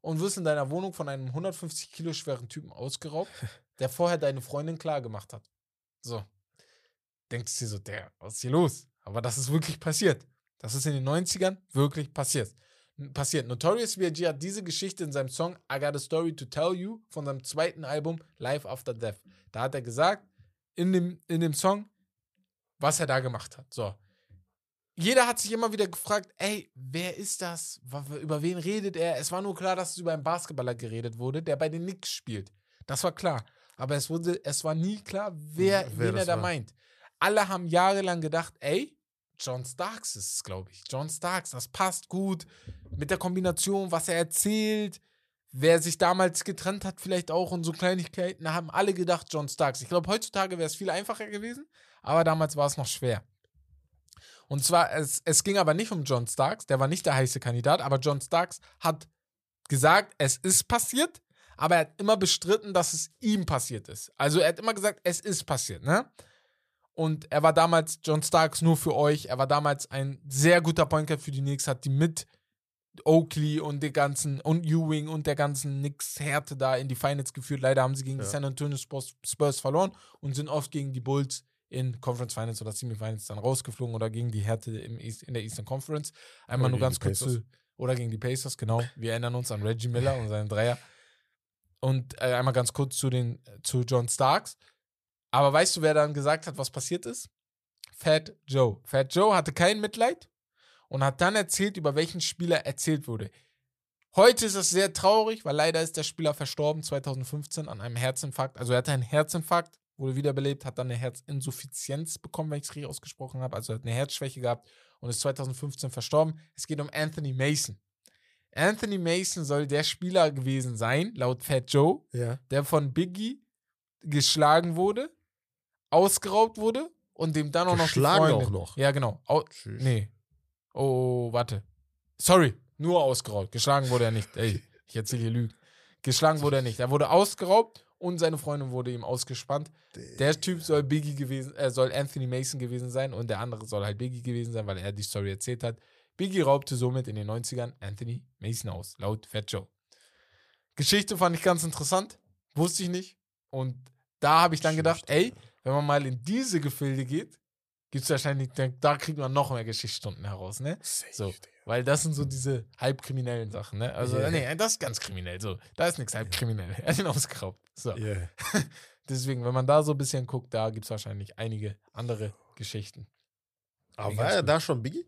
A: und wirst in deiner Wohnung von einem 150 Kilo schweren Typen ausgeraubt, [LAUGHS] der vorher deine Freundin klar gemacht hat. So. Denkst du dir so, der, was ist hier los? Aber das ist wirklich passiert. Das ist in den 90ern wirklich passiert. Passiert. Notorious B.I.G. hat diese Geschichte in seinem Song I Got a Story to Tell You von seinem zweiten Album Life After Death. Da hat er gesagt, in dem, in dem Song, was er da gemacht hat. So. Jeder hat sich immer wieder gefragt, ey, wer ist das? Über wen redet er? Es war nur klar, dass es über einen Basketballer geredet wurde, der bei den Knicks spielt. Das war klar. Aber es, wurde, es war nie klar, wer,
B: Wer
A: wen er da
B: war.
A: meint. Alle haben jahrelang gedacht, ey, John Starks ist es, glaube ich. John Starks, das passt gut mit der Kombination, was er erzählt. Wer sich damals getrennt hat, vielleicht auch und so Kleinigkeiten, da haben alle gedacht, John Starks. Ich glaube, heutzutage wäre es viel einfacher gewesen, aber damals war es noch schwer. Und zwar, es, es ging aber nicht um John Starks, der war nicht der heiße Kandidat, aber John Starks hat gesagt, es ist passiert, aber er hat immer bestritten, dass es ihm passiert ist. Also er hat immer gesagt, es ist passiert, ne? Und er war damals John Starks nur für euch. Er war damals ein sehr guter Point Guard für die Knicks, hat die mit Oakley und der ganzen und Ewing und der ganzen Knicks Härte da in die Finals geführt. Leider haben sie gegen
B: Ja.
A: die San Antonio Spurs, Spurs verloren und sind oft gegen die Bulls in Conference Finals oder Semifinals dann rausgeflogen oder gegen die Härte im East, in der Eastern Conference. Einmal
B: Oder
A: nur ganz kurz zu, oder gegen die Pacers, genau. Wir erinnern uns an Reggie Miller und seinen Dreier. Und äh, einmal ganz kurz zu den zu John Starks. Aber weißt du, wer dann gesagt hat, was passiert ist? Fat Joe. Fat Joe hatte kein Mitleid und hat dann erzählt, über welchen Spieler erzählt wurde. Heute ist es sehr traurig, weil leider ist der Spieler verstorben 2015 an einem Herzinfarkt. Also er hatte einen Herzinfarkt, wurde wiederbelebt, hat dann eine Herzinsuffizienz bekommen, wenn ich es richtig ausgesprochen habe. Also er hat eine Herzschwäche gehabt und ist 2015 verstorben. Es geht um Anthony Mason. Anthony Mason soll der Spieler gewesen sein, laut Fat Joe,
B: Ja.
A: der von Biggie geschlagen wurde, ausgeraubt wurde und dem dann auch noch die Freundin.
B: auch noch?
A: Ja, genau. Au
B: Tschüss.
A: nee. Oh, warte. Sorry, nur ausgeraubt. Geschlagen wurde er nicht. Ey, ich erzähle hier Lügen. Geschlagen wurde er nicht. Er wurde ausgeraubt und seine Freundin wurde ihm ausgespannt. Der Typ soll Biggie gewesen, äh, soll Anthony Mason gewesen sein und der andere soll halt Biggie gewesen sein, weil er die Story erzählt hat. Biggie raubte somit in den 90ern Anthony Mason aus, laut Fat Joe. Geschichte fand ich ganz interessant, wusste ich nicht. Und da habe ich dann gedacht, ey, wenn man mal in diese Gefilde geht, gibt es wahrscheinlich, da, kriegt man noch mehr Geschichtsstunden heraus, ne? So, weil das sind so diese halbkriminellen Sachen, ne? Also,
B: Ja.
A: nee, das ist ganz kriminell, so. Da ist nichts halbkriminell. Er [LAUGHS] hat ihn ausgeraubt. So.
B: Yeah. [LAUGHS]
A: Deswegen, wenn man da so ein bisschen guckt, da gibt es wahrscheinlich einige andere Geschichten.
B: Aber war er
A: gut.
B: da schon Biggie?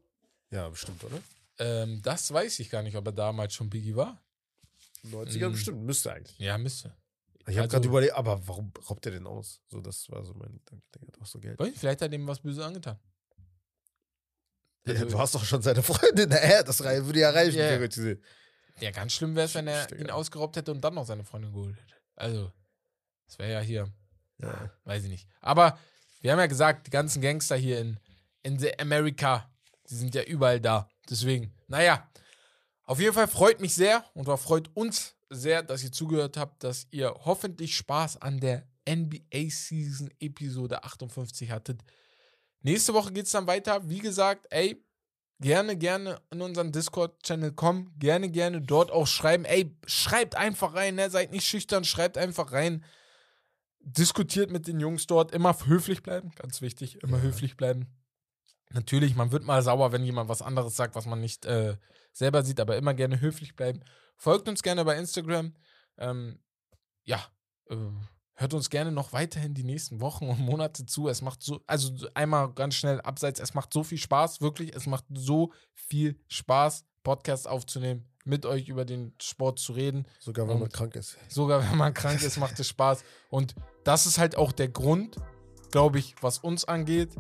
B: Ja, bestimmt, oder?
A: Ähm, das weiß ich gar nicht, ob er damals schon Biggie war.
B: 90er
A: Mm.
B: bestimmt, müsste eigentlich.
A: Ja, müsste.
B: Ich habe
A: Also-
B: gerade überlegt, aber warum raubt er denn aus? So, das war so mein Gedanke. Der hat auch so Geld.
A: Vielleicht hat er ihm was Böses angetan.
B: Ja,
A: Also-
B: du hast doch schon seine Freundin. [LAUGHS] Naja, das würde ja reichen,
A: Ja.
B: theoretisch gesehen.
A: Ja, ganz schlimm wäre es, wenn er ihn
B: ja.
A: ausgeraubt hätte und dann noch seine Freundin geholt hätte. Also, das wäre ja hier,
B: Ja.
A: weiß ich nicht. Aber wir haben ja gesagt, die ganzen Gangster hier in, in the America, die sind ja überall da. Deswegen, naja, auf jeden Fall freut mich sehr und war freut uns sehr, dass ihr zugehört habt, dass ihr hoffentlich Spaß an der NBA Season Episode 58 hattet. Nächste Woche geht es dann weiter. Wie gesagt, ey, gerne, gerne in unseren Discord-Channel kommen. Gerne, gerne dort auch schreiben. Ey, schreibt einfach rein, ne? seid nicht schüchtern, schreibt einfach rein. Diskutiert mit den Jungs dort. Immer höflich bleiben, ganz wichtig. Immer
B: Ja.
A: höflich bleiben. Natürlich, man wird mal sauer, wenn jemand was anderes sagt, was man nicht äh, selber sieht, aber immer gerne höflich bleiben. Folgt uns gerne bei Instagram. Ähm, ja, äh, hört uns gerne noch weiterhin die nächsten Wochen und Monate zu. Es macht so, also so einmal ganz schnell abseits, es macht so viel Spaß, wirklich. Es macht so viel Spaß, Podcasts aufzunehmen, mit euch über den Sport zu reden.
B: Sogar wenn man
A: Und-
B: krank ist.
A: Sogar wenn man krank ist, macht es Spaß. Und das ist halt auch der Grund, glaube ich, was uns angeht,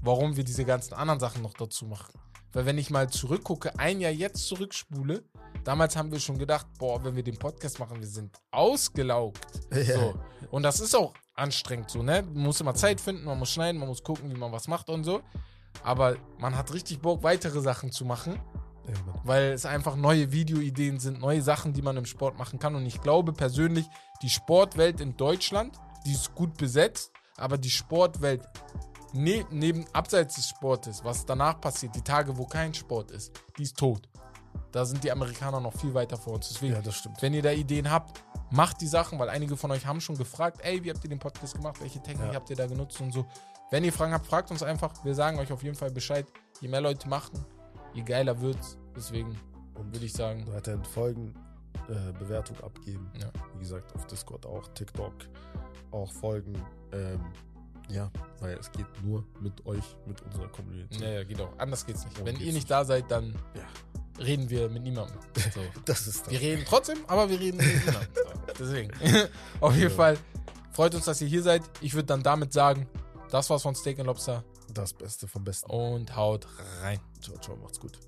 A: warum wir diese ganzen anderen Sachen noch dazu machen. Weil wenn ich mal zurückgucke, ein Jahr jetzt zurückspule, damals haben wir schon gedacht, boah, wenn wir den Podcast machen, wir sind ausgelaugt.
B: Ja.
A: So. Und das ist auch anstrengend so, ne? Man muss immer Zeit finden, man muss schneiden, man muss gucken, wie man was macht und so. Aber man hat richtig Bock, weitere Sachen zu machen
B: Ja,
A: weil es einfach neue Videoideen sind, neue Sachen, die man im Sport machen kann. Und ich glaube persönlich, die Sportwelt in Deutschland, die ist gut besetzt, aber die Sportwelt ne neben abseits des Sportes, was danach passiert, die Tage, wo kein Sport ist, die ist tot. Da sind die Amerikaner noch viel weiter vor uns. Deswegen,
B: ja, das stimmt.
A: wenn ihr da Ideen habt, macht die Sachen, weil einige von euch haben schon gefragt, ey, wie habt ihr den Podcast gemacht, welche Technik
B: Ja.
A: habt ihr da genutzt und so. Wenn ihr Fragen habt, fragt uns einfach. Wir sagen euch auf jeden Fall Bescheid. Je mehr Leute machen, je geiler wird's. Deswegen
B: Und
A: würde ich sagen,
B: weiterhin folgen, äh, Bewertung abgeben.
A: Ja.
B: Wie gesagt, auf Discord auch, TikTok auch folgen. Ähm, ja, weil es geht nur mit euch, mit unserer Community.
A: naja, geht auch. Anders geht's nicht.
B: Warum
A: Wenn
B: geht's
A: ihr
B: nicht
A: da seid, dann
B: Ja.
A: reden wir mit niemandem. [LAUGHS] So.
B: Das ist das.
A: Wir reden trotzdem, aber wir reden mit niemandem. So. [LAUGHS] Deswegen. [LAUGHS] auf jeden
B: Ja.
A: Fall freut uns, dass ihr hier seid. Ich würde dann damit sagen, das war's von Steak and Lobster.
B: Das Beste vom Besten.
A: und haut rein.
B: Ciao, ciao, macht's gut.